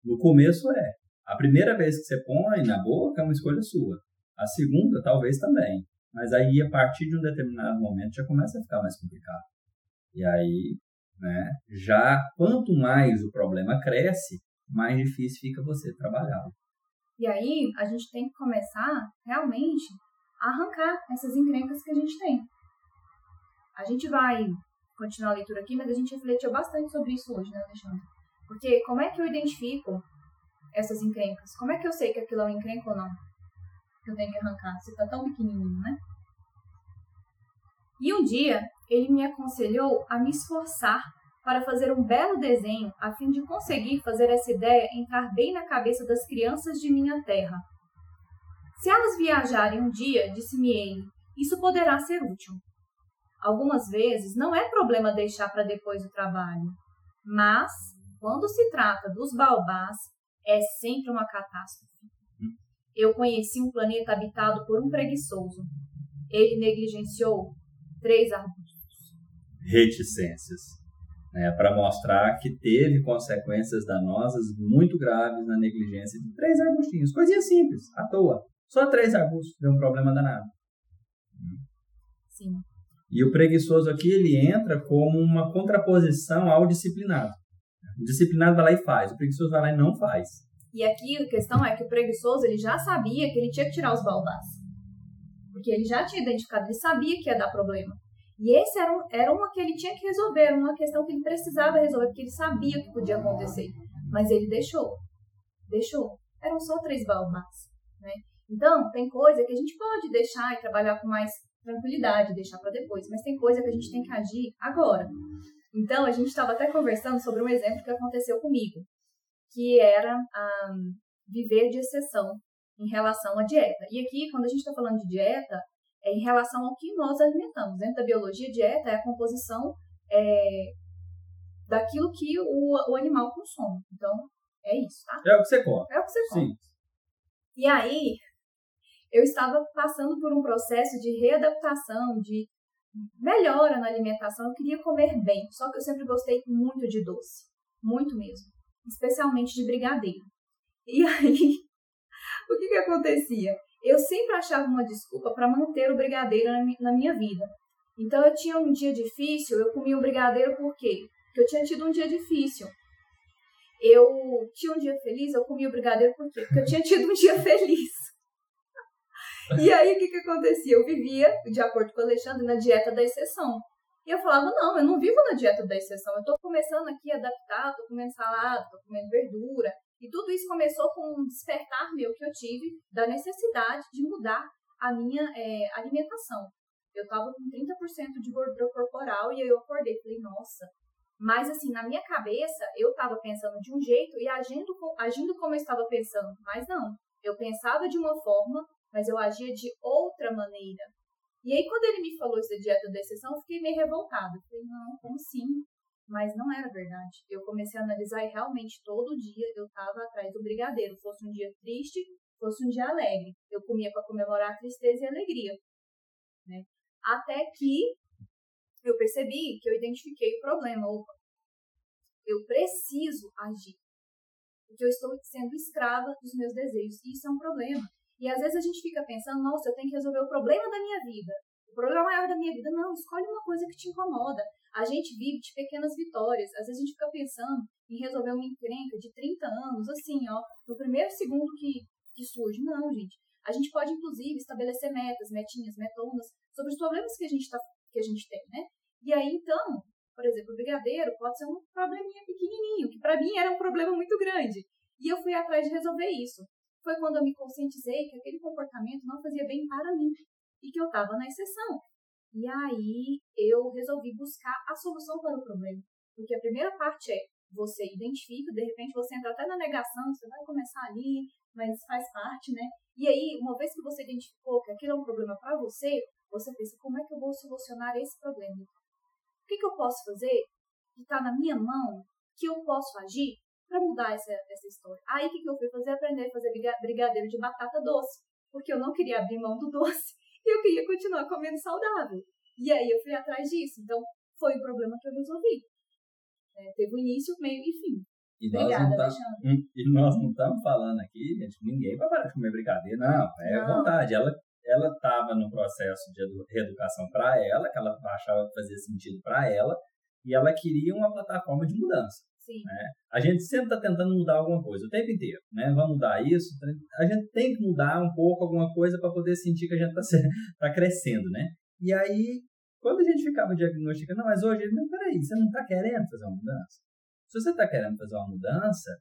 No começo é, a primeira vez que você põe na boca é uma escolha sua. A segunda, talvez também. Mas aí, a partir de um determinado momento, já começa a ficar mais complicado. E aí, né, já quanto mais o problema cresce, mais difícil fica você trabalhar. E aí, a gente tem que começar realmente arrancar essas encrencas que a gente tem. A gente vai continuar a leitura aqui, mas a gente refletiu bastante sobre isso hoje, né, Alexandre? Porque como é que eu identifico essas encrencas. Como é que eu sei que aquilo é um encrenca ou não? Que eu tenho que arrancar, se tá tão pequenininho, né? E um dia, ele me aconselhou a me esforçar para fazer um belo desenho a fim de conseguir fazer essa ideia entrar bem na cabeça das crianças de minha terra. Se elas viajarem um dia, disse-me ele, isso poderá ser útil. Algumas vezes não é problema deixar para depois do trabalho, mas quando se trata dos baobás, é sempre uma catástrofe. Eu conheci um planeta habitado por um preguiçoso. Ele negligenciou três arbustos. Reticências. Né, para mostrar que teve consequências danosas muito graves na negligência de três arbustinhos. Coisinha simples, à toa. Só três arbustos deu um problema danado. Sim. E o preguiçoso aqui, ele entra como uma contraposição ao disciplinado. O disciplinado vai lá e faz, o preguiçoso vai lá e não faz. E aqui a questão é que o preguiçoso ele já sabia que ele tinha que tirar os balbás. Porque ele já tinha identificado, ele sabia que ia dar problema. E esse era, um, era uma que ele tinha que resolver, era uma questão que ele precisava resolver, porque ele sabia o que podia acontecer. Mas ele deixou. Deixou. Eram só três balbás. Né? Então, tem coisa que a gente pode deixar e trabalhar com mais tranquilidade, deixar para depois, mas tem coisa que a gente tem que agir agora. Então, a gente estava até conversando sobre um exemplo que aconteceu comigo, que era um, viver de exceção em relação à dieta. E aqui, quando a gente está falando de dieta, é em relação ao que nós alimentamos. Dentro da biologia, dieta é a composição é, daquilo que o, o animal consome. Então, é isso, tá? É o que você come. É o que você come. Sim. E aí, eu estava passando por um processo de readaptação, de melhora na alimentação. Eu queria comer bem, só que eu sempre gostei muito de doce, muito mesmo, especialmente de brigadeiro. E aí, o que que acontecia? Eu sempre achava uma desculpa para manter o brigadeiro na minha vida. Então eu tinha um dia difícil, eu comia o brigadeiro por quê? Porque eu tinha tido um dia difícil. Eu tinha um dia feliz, eu comia o brigadeiro por quê? Porque eu tinha tido um dia feliz. E aí, o que, que acontecia? Eu vivia, de acordo com o Alexandre, na dieta da exceção. E eu falava, não, eu não vivo na dieta da exceção. Eu tô começando aqui a adaptar, tô comendo salada, tô comendo verdura. E tudo isso começou com um despertar meu que eu tive da necessidade de mudar a minha é, alimentação. Eu tava com 30% de gordura corporal e aí eu acordei e falei, nossa. Mas assim, na minha cabeça, eu tava pensando de um jeito e agindo, agindo como eu estava pensando. Mas não, eu pensava de uma forma mas eu agia de outra maneira. E aí, quando ele me falou isso da dieta da exceção, eu fiquei meio revoltada. Falei, não, como assim? Mas não era verdade. Eu comecei a analisar e realmente todo dia eu estava atrás do brigadeiro. Fosse um dia triste, fosse um dia alegre. Eu comia para comemorar a tristeza e a alegria. Né? Até que eu percebi que eu identifiquei o problema. Opa, eu preciso agir. Porque eu estou sendo escrava dos meus desejos. E isso é um problema. E às vezes a gente fica pensando, nossa, eu tenho que resolver o problema da minha vida. O problema maior da minha vida. Não, escolhe uma coisa que te incomoda. A gente vive de pequenas vitórias. Às vezes a gente fica pensando em resolver uma encrenca de 30 anos, assim, ó, no primeiro segundo que, que surge. Não, gente. A gente pode, inclusive, estabelecer metas, metinhas, metonas, sobre os problemas que a gente, tá, que a gente tem, né? E aí, então, por exemplo, o brigadeiro pode ser um probleminha pequenininho, que para mim era um problema muito grande. E eu fui atrás de resolver isso foi quando eu me conscientizei que aquele comportamento não fazia bem para mim e que eu estava na exceção. E aí eu resolvi buscar a solução para o problema. Porque a primeira parte é você identifica, de repente você entra até na negação, você vai começar ali, mas faz parte, né? E aí, uma vez que você identificou que aquilo é um problema para você, você pensa, como é que eu vou solucionar esse problema? O que, que eu posso fazer que está na minha mão, que eu posso agir para mudar essa, essa história. Aí o que, que eu fui fazer? Aprender a fazer brigadeiro de batata doce, porque eu não queria abrir mão do doce e eu queria continuar comendo saudável. E aí eu fui atrás disso. Então foi o problema que eu resolvi. É, teve o início, meio e fim. E Obrigada, nós, não tá, hum, e nós não estamos falando aqui, gente, ninguém vai parar de comer brigadeiro, não, é não. vontade. Ela ela estava no processo de reeducação para ela, que ela achava que fazia sentido para ela, e ela queria uma plataforma de mudança. Né? A gente sempre está tentando mudar alguma coisa, o tempo inteiro. Né? Vamos mudar isso. A gente tem que mudar um pouco alguma coisa para poder sentir que a gente está tá crescendo. Né? E aí, quando a gente ficava diagnosticando, não, mas hoje, não, peraí, você não está querendo fazer uma mudança? Se você está querendo fazer uma mudança,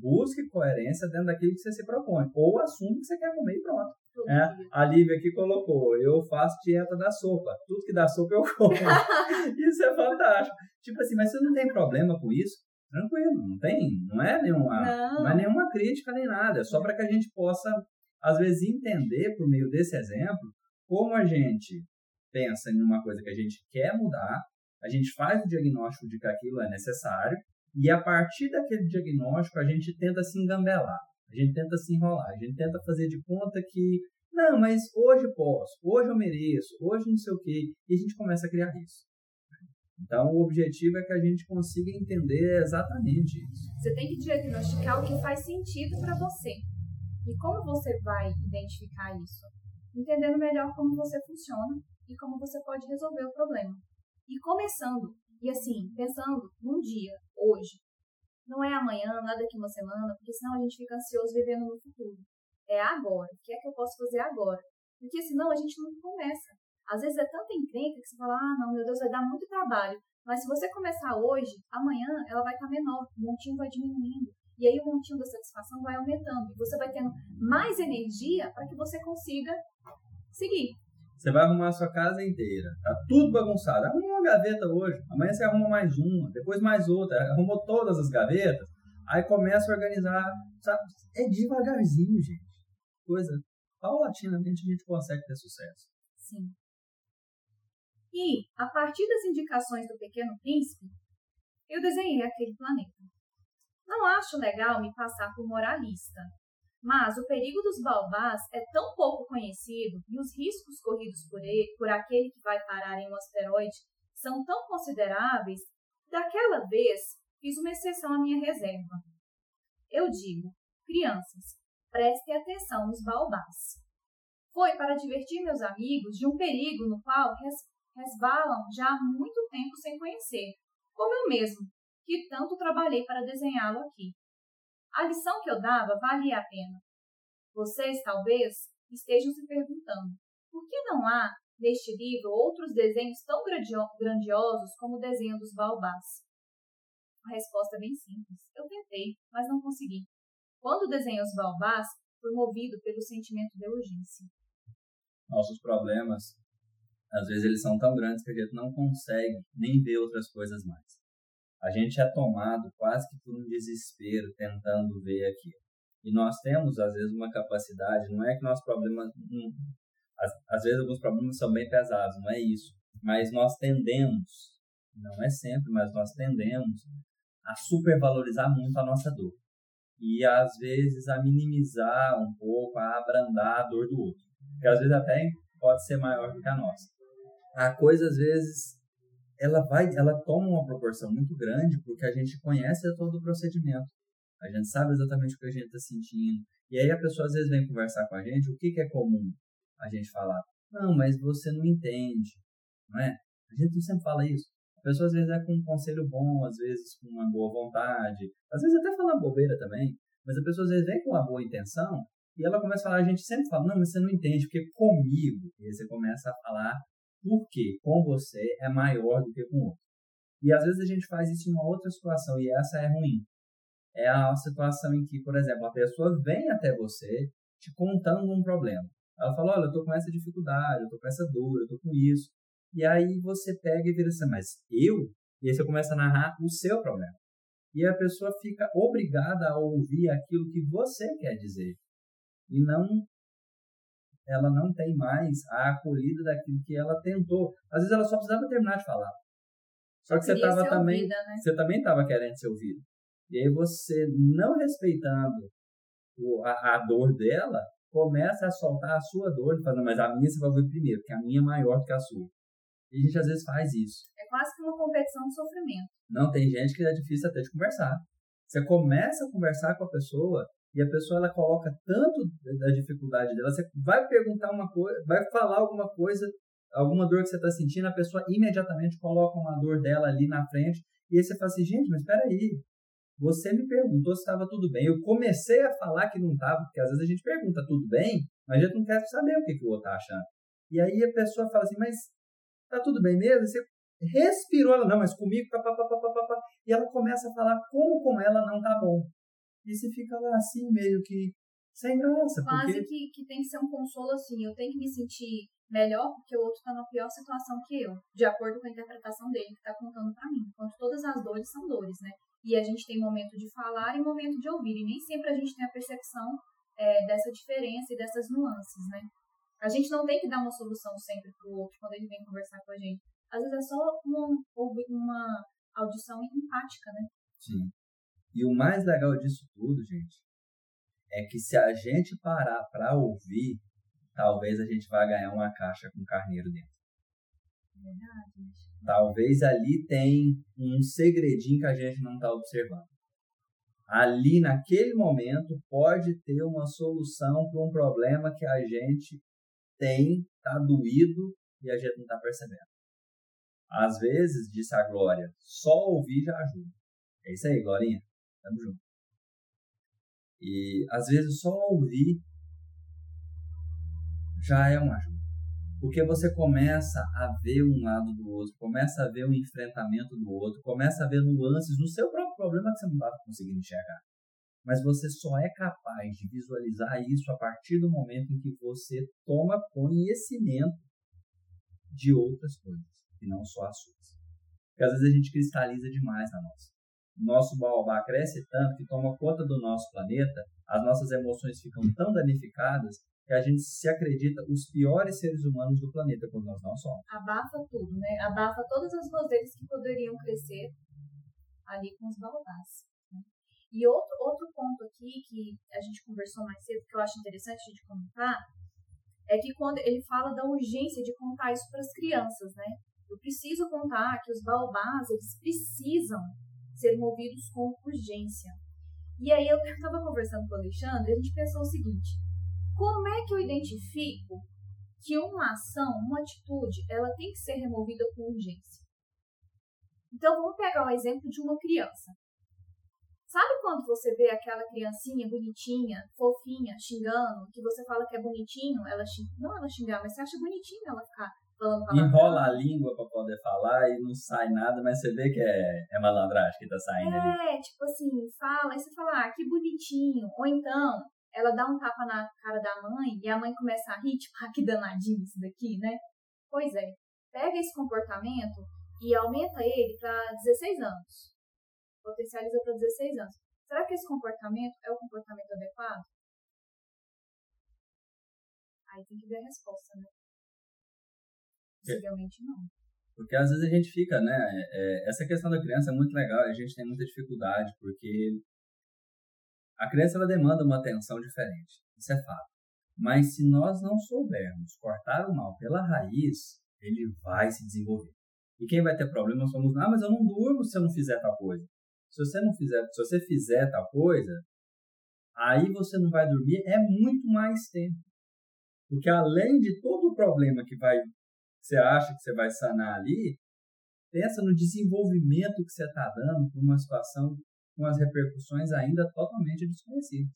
busque coerência dentro daquilo que você se propõe. Ou assume que você quer comer e pronto. É, a Lívia aqui colocou, eu faço dieta da sopa. Tudo que dá sopa eu como. isso é fantástico. Tipo assim, mas você não tem problema com isso? Tranquilo, não tem, não é nenhuma, não. não é nenhuma crítica nem nada, é só para que a gente possa, às vezes, entender por meio desse exemplo como a gente pensa em uma coisa que a gente quer mudar, a gente faz o diagnóstico de que aquilo é necessário, e a partir daquele diagnóstico a gente tenta se engambelar, a gente tenta se enrolar, a gente tenta fazer de conta que, não, mas hoje posso, hoje eu mereço, hoje não sei o quê, e a gente começa a criar isso. Então, o objetivo é que a gente consiga entender exatamente isso. Você tem que diagnosticar o que faz sentido para você. E como você vai identificar isso? Entendendo melhor como você funciona e como você pode resolver o problema. E começando, e assim, pensando num dia, hoje. Não é amanhã, nada daqui uma semana, porque senão a gente fica ansioso vivendo no futuro. É agora. O que é que eu posso fazer agora? Porque senão a gente não começa. Às vezes é tanta encrenca que você fala, ah, não, meu Deus, vai dar muito trabalho. Mas se você começar hoje, amanhã ela vai estar menor, o montinho vai diminuindo. E aí o montinho da satisfação vai aumentando. E você vai tendo mais energia para que você consiga seguir. Você vai arrumar a sua casa inteira. Tá tudo bagunçado. Arruma uma gaveta hoje. Amanhã você arruma mais uma, depois mais outra. Arrumou todas as gavetas. Aí começa a organizar. Sabe? É devagarzinho, gente. Coisa. Paulatinamente a gente consegue ter sucesso. Sim. E, a partir das indicações do Pequeno Príncipe, eu desenhei aquele planeta. Não acho legal me passar por moralista, mas o perigo dos baobás é tão pouco conhecido e os riscos corridos por, ele, por aquele que vai parar em um asteroide são tão consideráveis que daquela vez fiz uma exceção à minha reserva. Eu digo, crianças, prestem atenção nos baobás. Foi para divertir meus amigos de um perigo no qual resvalam já há muito tempo sem conhecer, como eu mesmo, que tanto trabalhei para desenhá-lo aqui. A lição que eu dava valia a pena. Vocês, talvez, estejam se perguntando por que não há neste livro outros desenhos tão grandiosos como o desenho dos baobás? A resposta é bem simples. Eu tentei, mas não consegui. Quando desenhei os baobás, fui movido pelo sentimento de urgência. Nossos problemas, às vezes, eles são tão grandes que a gente não consegue nem ver outras coisas mais a gente é tomado quase que por um desespero tentando ver aquilo. E nós temos, às vezes, uma capacidade, não é que nossos problemas. Hum, às, às vezes, alguns problemas são bem pesados, não é isso. Mas nós tendemos, não é sempre, mas nós tendemos a supervalorizar muito a nossa dor. E, às vezes, a minimizar um pouco, a abrandar a dor do outro. Que às vezes até pode ser maior do que a nossa. A coisa, às vezes, ela vai, ela toma uma proporção muito grande porque a gente conhece todo o procedimento. A gente sabe exatamente o que a gente está sentindo. E aí a pessoa às vezes vem conversar com a gente, o que, que é comum a gente falar? Não, mas você não entende, não é? A gente sempre fala isso. A pessoa às vezes é com um conselho bom, às vezes com uma boa vontade, às vezes até fala bobeira também, mas a pessoa às vezes vem com uma boa intenção e ela começa a falar, a gente sempre fala, não, mas você não entende, porque comigo. E aí você começa a falar porque com você é maior do que com outro. E às vezes a gente faz isso em uma outra situação e essa é ruim. É a situação em que, por exemplo, a pessoa vem até você te contando um problema. Ela fala: Olha, eu tô com essa dificuldade, eu tô com essa dor, eu tô com isso. E aí você pega e vira assim: Mas eu? E aí você começa a narrar o seu problema. E a pessoa fica obrigada a ouvir aquilo que você quer dizer. E não ela não tem mais a acolhida daquilo que ela tentou. Às vezes ela só precisava terminar de falar. Só que você tava também, ouvida, né? você também estava querendo ser ouvido. E aí você não respeitando o, a, a, dor dela, começa a soltar a sua dor, falando, mas a minha você vai ouvir primeiro, porque a minha é maior do que a sua. E a gente às vezes faz isso. É quase que uma competição de sofrimento. Não, tem gente que é difícil até de conversar. Você começa a conversar com a pessoa e a pessoa ela coloca tanto da dificuldade dela, você vai perguntar uma coisa, vai falar alguma coisa, alguma dor que você está sentindo, a pessoa imediatamente coloca uma dor dela ali na frente, e aí você fala assim, gente, mas espera aí, você me perguntou se estava tudo bem. Eu comecei a falar que não estava, porque às vezes a gente pergunta tudo bem, mas a gente não quer saber o que, que o outro está achando. E aí a pessoa fala assim, mas tá tudo bem mesmo? Você respirou, ela, não, mas comigo, pá, pá, pá, pá, pá, pá, e ela começa a falar como com ela não tá bom. E você fica lá assim, meio que sem graça. Quase porque... que, que tem que ser um consolo assim. Eu tenho que me sentir melhor porque o outro está na pior situação que eu, de acordo com a interpretação dele que está contando para mim. Enquanto todas as dores são dores, né? E a gente tem momento de falar e momento de ouvir. E nem sempre a gente tem a percepção é, dessa diferença e dessas nuances, né? A gente não tem que dar uma solução sempre pro outro quando ele vem conversar com a gente. Às vezes é só uma, uma audição empática, né? Sim. E o mais legal disso tudo, gente, é que se a gente parar para ouvir, talvez a gente vá ganhar uma caixa com carneiro dentro. Verdade. Talvez ali tem um segredinho que a gente não está observando. Ali, naquele momento, pode ter uma solução para um problema que a gente tem, está doído e a gente não está percebendo. Às vezes, disse a Glória, só ouvir já ajuda. É isso aí, Glorinha. Tamo junto. E às vezes só ouvir já é uma ajuda. Porque você começa a ver um lado do outro, começa a ver o um enfrentamento do outro, começa a ver nuances no seu próprio problema que você não estava conseguindo enxergar. Mas você só é capaz de visualizar isso a partir do momento em que você toma conhecimento de outras coisas, e não só as suas. Porque às vezes a gente cristaliza demais na nossa nosso baobá cresce tanto que toma conta do nosso planeta, as nossas emoções ficam tão danificadas que a gente se acredita os piores seres humanos do planeta quando nós não somos. Abafa tudo, né? Abafa todas as roseiras que poderiam crescer ali com os baobás. Né? E outro, outro ponto aqui que a gente conversou mais cedo, que eu acho interessante a gente comentar, é que quando ele fala da urgência de contar isso para as crianças, né? Eu preciso contar que os baobás, eles precisam ser movidos com urgência. E aí eu estava conversando com o Alexandre a gente pensou o seguinte: como é que eu identifico que uma ação, uma atitude, ela tem que ser removida com urgência? Então vamos pegar o exemplo de uma criança. Sabe quando você vê aquela criancinha bonitinha, fofinha, xingando, que você fala que é bonitinho, ela xinga, não ela xingar, mas você acha bonitinho ela ficar Enrola a língua para poder falar e não sai nada, mas você vê que é, é malandragem que tá saindo é, ali. É, tipo assim, fala, aí você fala, ah, que bonitinho. Ou então, ela dá um tapa na cara da mãe e a mãe começa a rir, tipo, ah, que danadinho isso daqui, né? Pois é, pega esse comportamento e aumenta ele para 16 anos. Potencializa para 16 anos. Será que esse comportamento é o comportamento adequado? Aí tem que ver a resposta, né? Possivelmente não. Porque às vezes a gente fica, né? É, essa questão da criança é muito legal, a gente tem muita dificuldade, porque a criança ela demanda uma atenção diferente, isso é fato. Mas se nós não soubermos cortar o mal pela raiz, ele vai se desenvolver. E quem vai ter problema somos nós, ah, mas eu não durmo se eu não fizer tal coisa. Se você não fizer, se você fizer tal coisa, aí você não vai dormir é muito mais tempo. Porque além de todo o problema que vai você acha que você vai sanar ali, pensa no desenvolvimento que você está dando para uma situação com as repercussões ainda totalmente desconhecidas.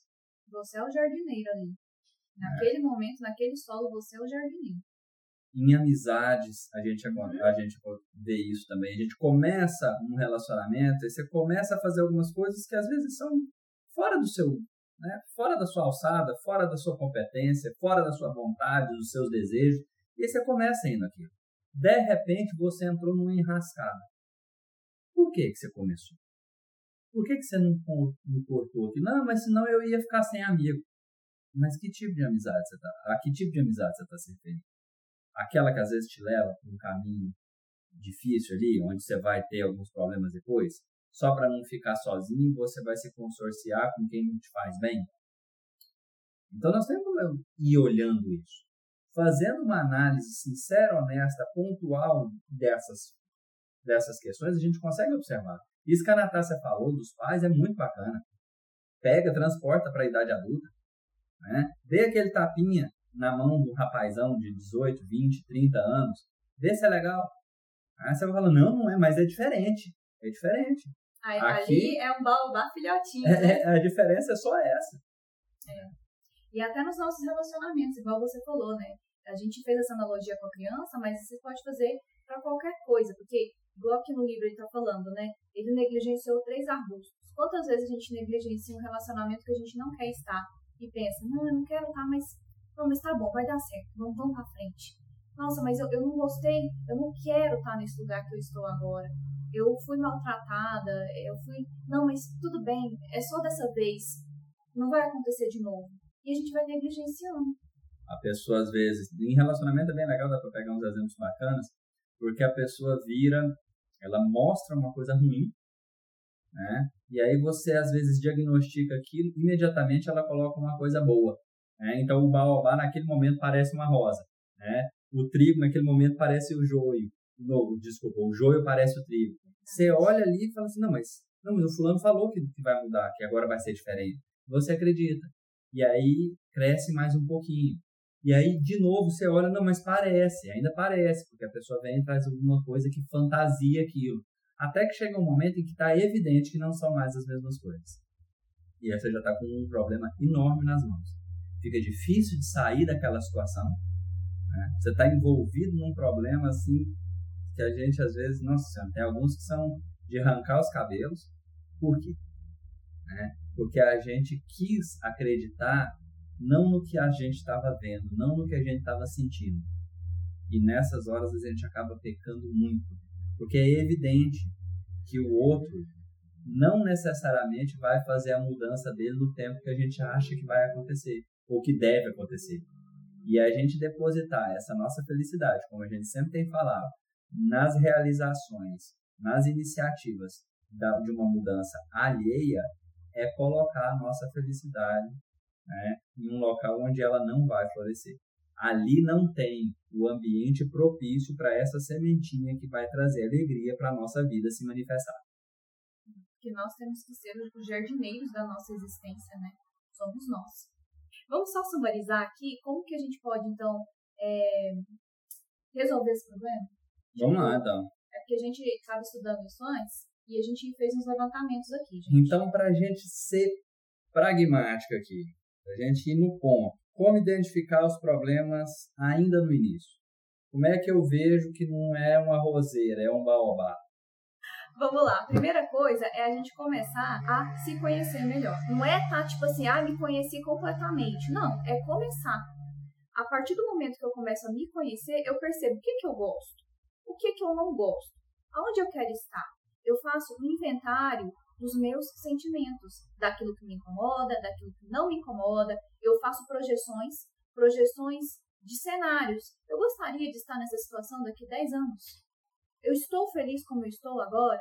Você é o jardineiro ali. Naquele é. momento, naquele solo, você é o jardineiro. Em amizades, a gente, uhum. a gente vê isso também. A gente começa um relacionamento e você começa a fazer algumas coisas que às vezes são fora do seu, né? fora da sua alçada, fora da sua competência, fora da sua vontade, dos seus desejos. E você começa indo aquilo. De repente você entrou numa enrascada. Por que, que você começou? Por que, que você não, não cortou aqui? Não, mas senão eu ia ficar sem amigo. Mas que tipo de amizade você está? A que tipo de amizade você está se referindo? Aquela que às vezes te leva por um caminho difícil ali, onde você vai ter alguns problemas depois, só para não ficar sozinho, você vai se consorciar com quem não te faz bem. Então nós temos que ir olhando isso fazendo uma análise sincera, honesta, pontual dessas, dessas questões, a gente consegue observar. Isso que a Natácia falou dos pais é muito bacana. Pega, transporta para a idade adulta. Né? Dê aquele tapinha na mão do rapazão de 18, 20, 30 anos. Vê se é legal. Aí você vai falar, não, não é, mas é diferente. É diferente. Aí, Aqui, ali é um baobá filhotinho. É, né? é, a diferença é só essa. É. E até nos nossos relacionamentos, igual você falou, né? A gente fez essa analogia com a criança, mas você pode fazer para qualquer coisa, porque, igual que no livro ele está falando, né? Ele negligenciou três arbustos. Quantas vezes a gente negligencia um relacionamento que a gente não quer estar e pensa, não, eu não quero estar, mas não, mas tá bom, vai dar certo, vamos, vamos para frente. Nossa, mas eu, eu não gostei, eu não quero estar nesse lugar que eu estou agora. Eu fui maltratada, eu fui. Não, mas tudo bem, é só dessa vez. Não vai acontecer de novo. E a gente vai negligenciando A pessoa, às vezes, em relacionamento é bem legal, dá para pegar uns exemplos bacanas, porque a pessoa vira, ela mostra uma coisa ruim, né? E aí você, às vezes, diagnostica aquilo, imediatamente ela coloca uma coisa boa. Né? Então, o baobá, naquele momento, parece uma rosa, né? O trigo, naquele momento, parece o joio. No, desculpa, o joio parece o trigo. Você olha ali e fala assim, não, mas, não, mas o fulano falou que, que vai mudar, que agora vai ser diferente. Você acredita. E aí cresce mais um pouquinho. E aí, de novo, você olha, não, mas parece, ainda parece, porque a pessoa vem e traz alguma coisa que fantasia aquilo. Até que chega um momento em que está evidente que não são mais as mesmas coisas. E aí você já está com um problema enorme nas mãos. Fica difícil de sair daquela situação. Né? Você está envolvido num problema assim que a gente às vezes, nossa senhora, tem alguns que são de arrancar os cabelos. Por quê? Né? Porque a gente quis acreditar não no que a gente estava vendo, não no que a gente estava sentindo. E nessas horas a gente acaba pecando muito, porque é evidente que o outro não necessariamente vai fazer a mudança dele no tempo que a gente acha que vai acontecer ou que deve acontecer. E a gente depositar essa nossa felicidade, como a gente sempre tem falado, nas realizações, nas iniciativas de uma mudança alheia, é colocar a nossa felicidade né, em um local onde ela não vai florescer. Ali não tem o ambiente propício para essa sementinha que vai trazer alegria para a nossa vida se manifestar. Que nós temos que ser os jardineiros da nossa existência, né? Somos nós. Vamos só sumarizar aqui como que a gente pode, então, é, resolver esse problema? Vamos lá, então. É porque a gente estava estudando isso antes e a gente fez uns levantamentos aqui, gente. Então, para a gente ser pragmático aqui, para a gente ir no ponto. Como identificar os problemas ainda no início? Como é que eu vejo que não é uma roseira, é um baobá? Vamos lá. Primeira coisa é a gente começar a se conhecer melhor. Não é tá tipo assim, ah, me conheci completamente. Não, é começar. A partir do momento que eu começo a me conhecer, eu percebo o que, que eu gosto, o que, que eu não gosto, aonde eu quero estar. Eu faço um inventário dos meus sentimentos, daquilo que me incomoda, daquilo que não me incomoda. Eu faço projeções, projeções de cenários. Eu gostaria de estar nessa situação daqui a 10 anos. Eu estou feliz como eu estou agora?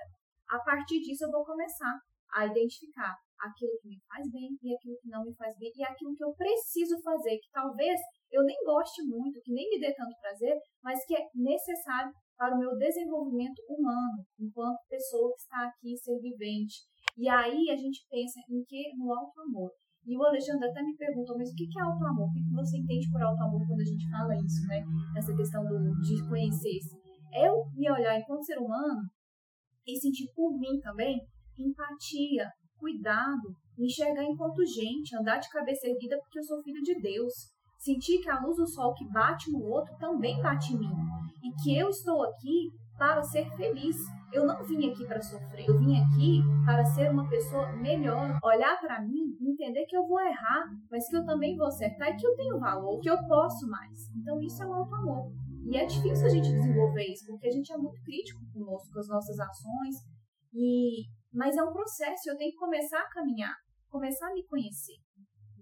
A partir disso eu vou começar a identificar aquilo que me faz bem e aquilo que não me faz bem e aquilo que eu preciso fazer, que talvez eu nem goste muito, que nem me dê tanto prazer, mas que é necessário para o meu desenvolvimento humano, enquanto pessoa que está aqui, ser vivente. E aí a gente pensa em que? No auto-amor. E o Alexandre até me perguntou, mas o que é auto-amor? O que você entende por auto-amor quando a gente fala isso, né? Essa questão do, de conhecer-se. Eu me olhar enquanto ser humano e sentir por mim também empatia, cuidado, me enxergar enquanto gente, andar de cabeça erguida porque eu sou filho de Deus. Sentir que a luz do sol que bate no outro também bate em mim. E que eu estou aqui para ser feliz. Eu não vim aqui para sofrer, eu vim aqui para ser uma pessoa melhor, olhar para mim, entender que eu vou errar, mas que eu também vou acertar e que eu tenho valor, que eu posso mais. Então isso é o alto amor. E é difícil a gente desenvolver isso, porque a gente é muito crítico conosco, com as nossas ações, e mas é um processo, eu tenho que começar a caminhar, começar a me conhecer.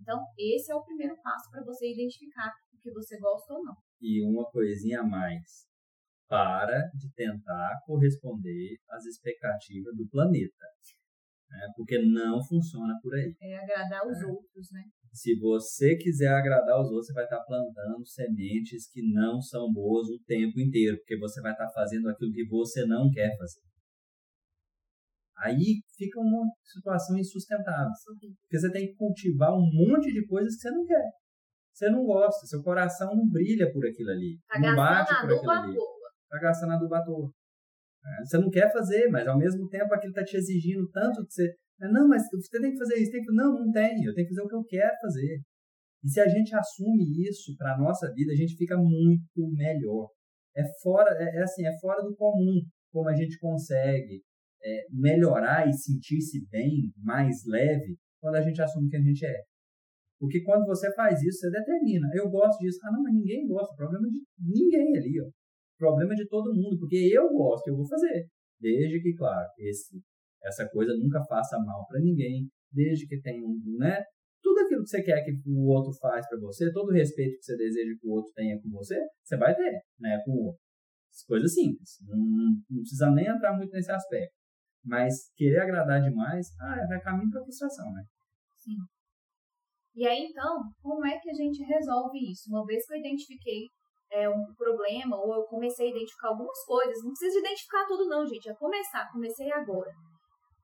Então, esse é o primeiro passo para você identificar o que você gosta ou não. E uma coisinha a mais. Para de tentar corresponder às expectativas do planeta. Né? Porque não funciona por aí. É agradar os é. outros, né? Se você quiser agradar os outros, você vai estar plantando sementes que não são boas o tempo inteiro, porque você vai estar fazendo aquilo que você não quer fazer. Aí fica uma situação insustentável. Porque você tem que cultivar um monte de coisas que você não quer. Você não gosta, seu coração não brilha por aquilo ali. Tá não bate por aquilo ali. Tá gastando a duba à toa. É, você não quer fazer, mas ao mesmo tempo aquilo está te exigindo tanto que você. Não, mas você tem que fazer isso. Tem que... Não, não tem. Eu tenho que fazer o que eu quero fazer. E se a gente assume isso para a nossa vida, a gente fica muito melhor. É fora, é, é assim, é fora do comum como a gente consegue é, melhorar e sentir-se bem, mais leve, quando a gente assume que a gente é. Porque quando você faz isso, você determina. Eu gosto disso. Ah, não, mas ninguém gosta. Problema de ninguém ali, ó. Problema de todo mundo. Porque eu gosto, eu vou fazer. Desde que, claro, esse, essa coisa nunca faça mal para ninguém. Desde que tenha, né? tudo aquilo que você quer que o outro faz para você, todo o respeito que você deseja que o outro tenha com você, você vai ter, né, com o outro. Coisa simples. Não, não precisa nem entrar muito nesse aspecto. Mas querer agradar demais, ah, vai caminho para frustração, né? Sim. E aí, então, como é que a gente resolve isso? Uma vez que eu identifiquei é, um problema, ou eu comecei a identificar algumas coisas, não precisa identificar tudo não, gente, é começar, comecei agora.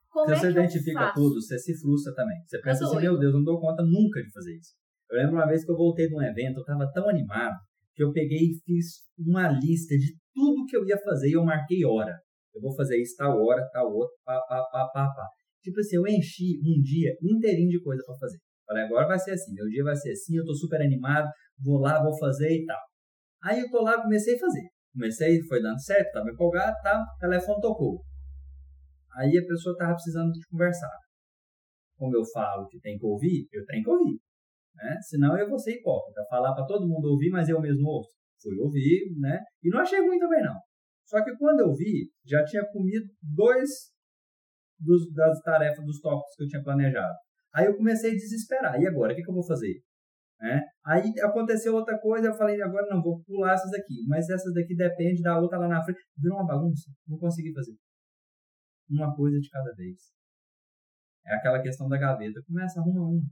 Como Se é você identifica tudo, você se frustra também. Você pensa assim, meu Deus, não dou conta nunca de fazer isso. Eu lembro uma vez que eu voltei de um evento, eu estava tão animado, que eu peguei e fiz uma lista de tudo que eu ia fazer e eu marquei hora. Eu vou fazer isso tal hora, tal outra, pá, pá, pá, pá, pá. Tipo assim, eu enchi um dia inteirinho de coisa para fazer. Falei, agora vai ser assim, meu dia vai ser assim, eu tô super animado, vou lá, vou fazer e tal. Aí eu tô lá, comecei a fazer. Comecei, foi dando certo, tava empolgado, tá? O telefone tocou. Aí a pessoa tava precisando de conversar. Como eu falo que tem que ouvir, eu tenho que ouvir. Né? Senão eu vou ser hipócrita, falar para todo mundo ouvir, mas eu mesmo ouço. Fui ouvir, né? E não achei ruim também não. Só que quando eu vi, já tinha comido dois dos, das tarefas, dos tópicos que eu tinha planejado. Aí eu comecei a desesperar. E agora, o que, que eu vou fazer? Né? Aí aconteceu outra coisa, eu falei, agora não, vou pular essas aqui. Mas essas daqui depende da outra lá na frente. Virou uma bagunça, não consegui fazer. Uma coisa de cada vez. É aquela questão da gaveta. Começa, arruma uma.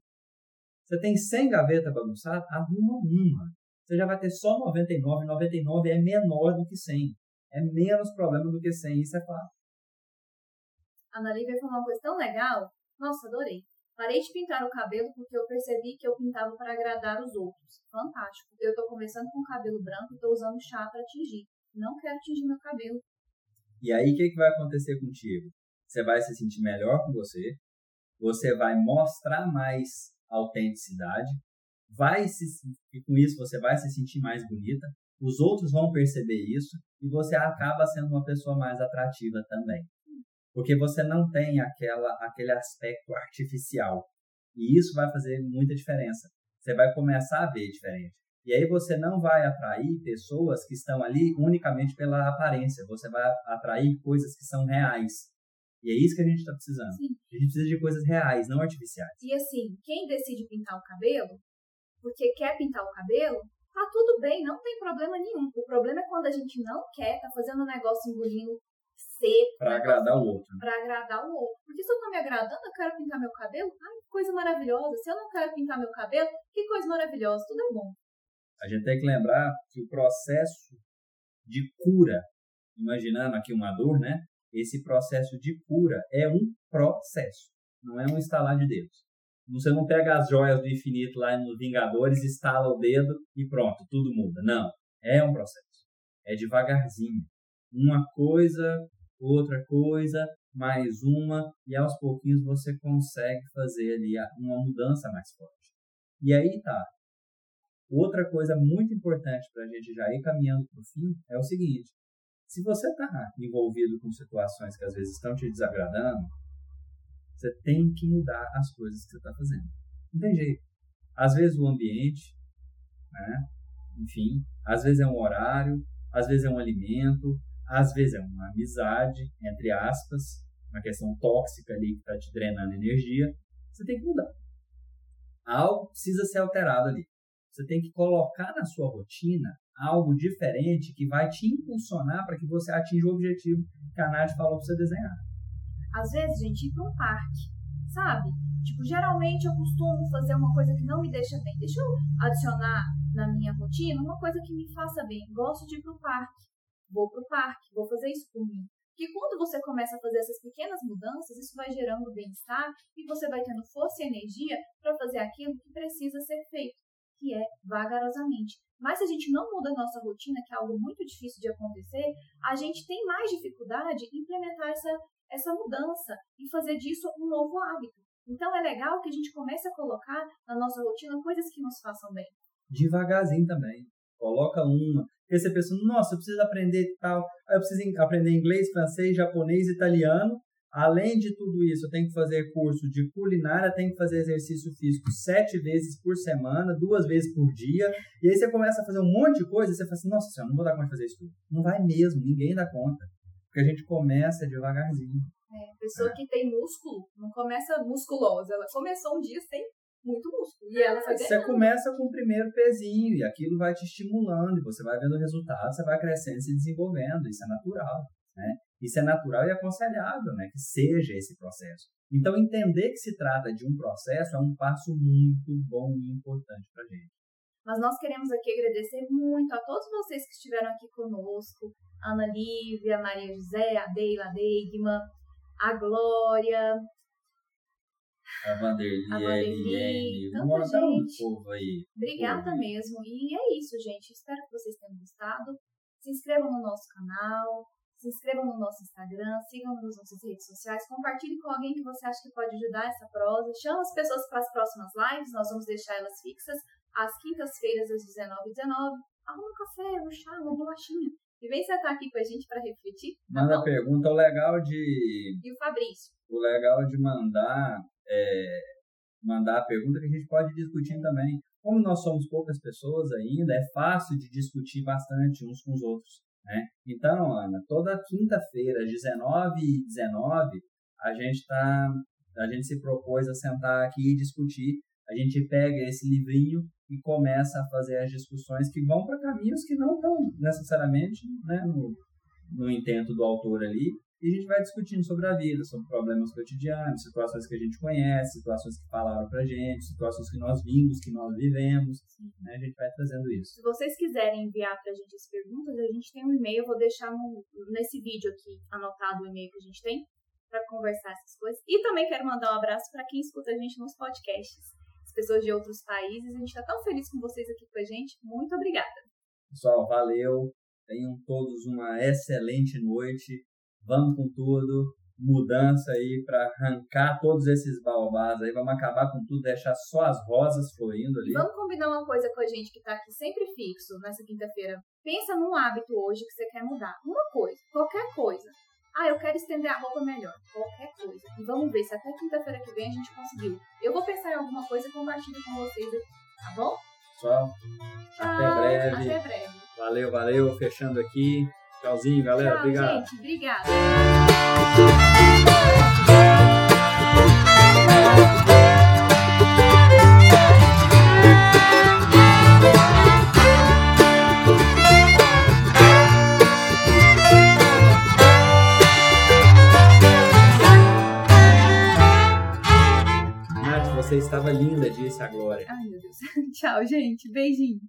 Você tem 100 gavetas bagunçadas, arruma uma. Você já vai ter só 99. 99 é menor do que 100. É menos problema do que 100, isso é fato. A Ana Lívia falou uma coisa tão legal. Nossa, adorei. Parei de pintar o cabelo porque eu percebi que eu pintava para agradar os outros. Fantástico. Eu tô começando com cabelo branco e tô usando chá para tingir. Não quero tingir meu cabelo. E aí, o que, que vai acontecer contigo? Você vai se sentir melhor com você, você vai mostrar mais autenticidade, vai se, e com isso você vai se sentir mais bonita, os outros vão perceber isso e você acaba sendo uma pessoa mais atrativa também. Porque você não tem aquela, aquele aspecto artificial. E isso vai fazer muita diferença. Você vai começar a ver diferente. E aí você não vai atrair pessoas que estão ali unicamente pela aparência. Você vai atrair coisas que são reais. E é isso que a gente está precisando. Sim. A gente precisa de coisas reais, não artificiais. E assim, quem decide pintar o cabelo, porque quer pintar o cabelo, tá tudo bem, não tem problema nenhum. O problema é quando a gente não quer, tá fazendo um negócio engolindo seco. Pra agradar o outro. Pra agradar o outro. Porque se eu tô me agradando, eu quero pintar meu cabelo, ai, que coisa maravilhosa. Se eu não quero pintar meu cabelo, que coisa maravilhosa, tudo é bom. A gente tem que lembrar que o processo de cura, imaginando aqui uma dor, né? Esse processo de cura é um processo, não é um instalar de dedos. Você não pega as joias do infinito lá nos Vingadores, instala o dedo e pronto, tudo muda. Não, é um processo. É devagarzinho. Uma coisa, outra coisa, mais uma, e aos pouquinhos você consegue fazer ali uma mudança mais forte. E aí tá. Outra coisa muito importante para a gente já ir caminhando para o fim é o seguinte: se você está envolvido com situações que às vezes estão te desagradando, você tem que mudar as coisas que você está fazendo. Não tem jeito. Às vezes o ambiente, né? enfim, às vezes é um horário, às vezes é um alimento, às vezes é uma amizade, entre aspas, uma questão tóxica ali que está te drenando energia. Você tem que mudar. Algo precisa ser alterado ali. Você tem que colocar na sua rotina algo diferente que vai te impulsionar para que você atinja o objetivo que a Nath falou para você desenhar. Às vezes, gente, ir para um parque, sabe? Tipo, geralmente eu costumo fazer uma coisa que não me deixa bem. Deixa eu adicionar na minha rotina uma coisa que me faça bem. Gosto de ir para o parque. Vou para o parque, vou fazer isso por mim. Porque quando você começa a fazer essas pequenas mudanças, isso vai gerando bem-estar e você vai tendo força e energia para fazer aquilo que precisa ser feito, que é vagarosamente. Mas se a gente não muda a nossa rotina, que é algo muito difícil de acontecer, a gente tem mais dificuldade em implementar essa, essa mudança e fazer disso um novo hábito. Então é legal que a gente comece a colocar na nossa rotina coisas que nos façam bem. Devagarzinho também. Coloca uma. Porque você pensa, nossa, eu preciso aprender tal, eu preciso aprender inglês, francês, japonês, italiano. Além de tudo isso, eu tenho que fazer curso de culinária, tenho que fazer exercício físico sete vezes por semana, duas vezes por dia. E aí você começa a fazer um monte de coisa e você fala assim, nossa senhora, não vou dar conta de fazer isso tudo. Não vai mesmo, ninguém dá conta. Porque a gente começa devagarzinho. É, pessoa é. que tem músculo, não começa musculosa. Ela começou um dia sem muito músculo. E ela foi Você começa com o primeiro pezinho e aquilo vai te estimulando, e você vai vendo o resultado, você vai crescendo e se desenvolvendo. Isso é natural, né? Isso é natural e aconselhável, né? Que seja esse processo. Então, entender que se trata de um processo é um passo muito bom e importante para gente. Mas nós queremos aqui agradecer muito a todos vocês que estiveram aqui conosco. A Ana Lívia, a Maria José, a Deila Deigman, a Glória, A Vanderly, A a Vanderly, Eliane, tanta um gente. povo aí. Obrigada mesmo. E é isso, gente. Espero que vocês tenham gostado. Se inscrevam no nosso canal, se inscrevam no nosso Instagram, sigam nas nossas redes sociais, compartilhe com alguém que você acha que pode ajudar essa prosa. Chama as pessoas para as próximas lives, nós vamos deixar elas fixas às quintas-feiras às 19h19. Arruma um café, um chá, uma bolachinha. E vem sentar aqui com a gente para refletir. Tá Manda pergunta. O legal de E o Fabrício. o legal de mandar é, mandar a pergunta que a gente pode discutir também. Como nós somos poucas pessoas ainda, é fácil de discutir bastante uns com os outros. Né? Então, Ana, toda quinta-feira, às 19h19, a gente tá, a gente se propôs a sentar aqui e discutir. A gente pega esse livrinho e começa a fazer as discussões que vão para caminhos que não estão necessariamente né, no, no intento do autor ali, e a gente vai discutindo sobre a vida, sobre problemas cotidianos, situações que a gente conhece, situações que falaram pra gente, situações que nós vimos, que nós vivemos, né? A gente vai trazendo isso. Se vocês quiserem enviar pra gente as perguntas, a gente tem um e-mail, eu vou deixar no- nesse vídeo aqui anotado o e-mail que a gente tem para conversar essas coisas. E também quero mandar um abraço para quem escuta a gente nos podcasts. As pessoas de outros países, a gente tá tão feliz com vocês aqui com a gente. Muito obrigada. Pessoal, valeu. Tenham todos uma excelente noite. Vamos com tudo. Mudança aí para arrancar todos esses baobás aí. Vamos acabar com tudo, deixar só as rosas florindo ali. Vamos combinar uma coisa com a gente que tá aqui sempre fixo nessa quinta-feira. Pensa num hábito hoje que você quer mudar. Uma coisa, qualquer coisa. Ah, eu quero estender a roupa melhor. Qualquer coisa. E vamos ver se até quinta-feira que vem a gente conseguiu. Eu vou pensar em alguma coisa e compartilho com vocês aqui, tá bom? Pessoal, até breve. Até breve. Valeu, valeu. Fechando aqui. Tchauzinho, galera. Tchau, Obrigado. gente. Obrigada. Você estava linda, disse a Glória. Ai, meu Deus. Tchau, gente. Beijinho.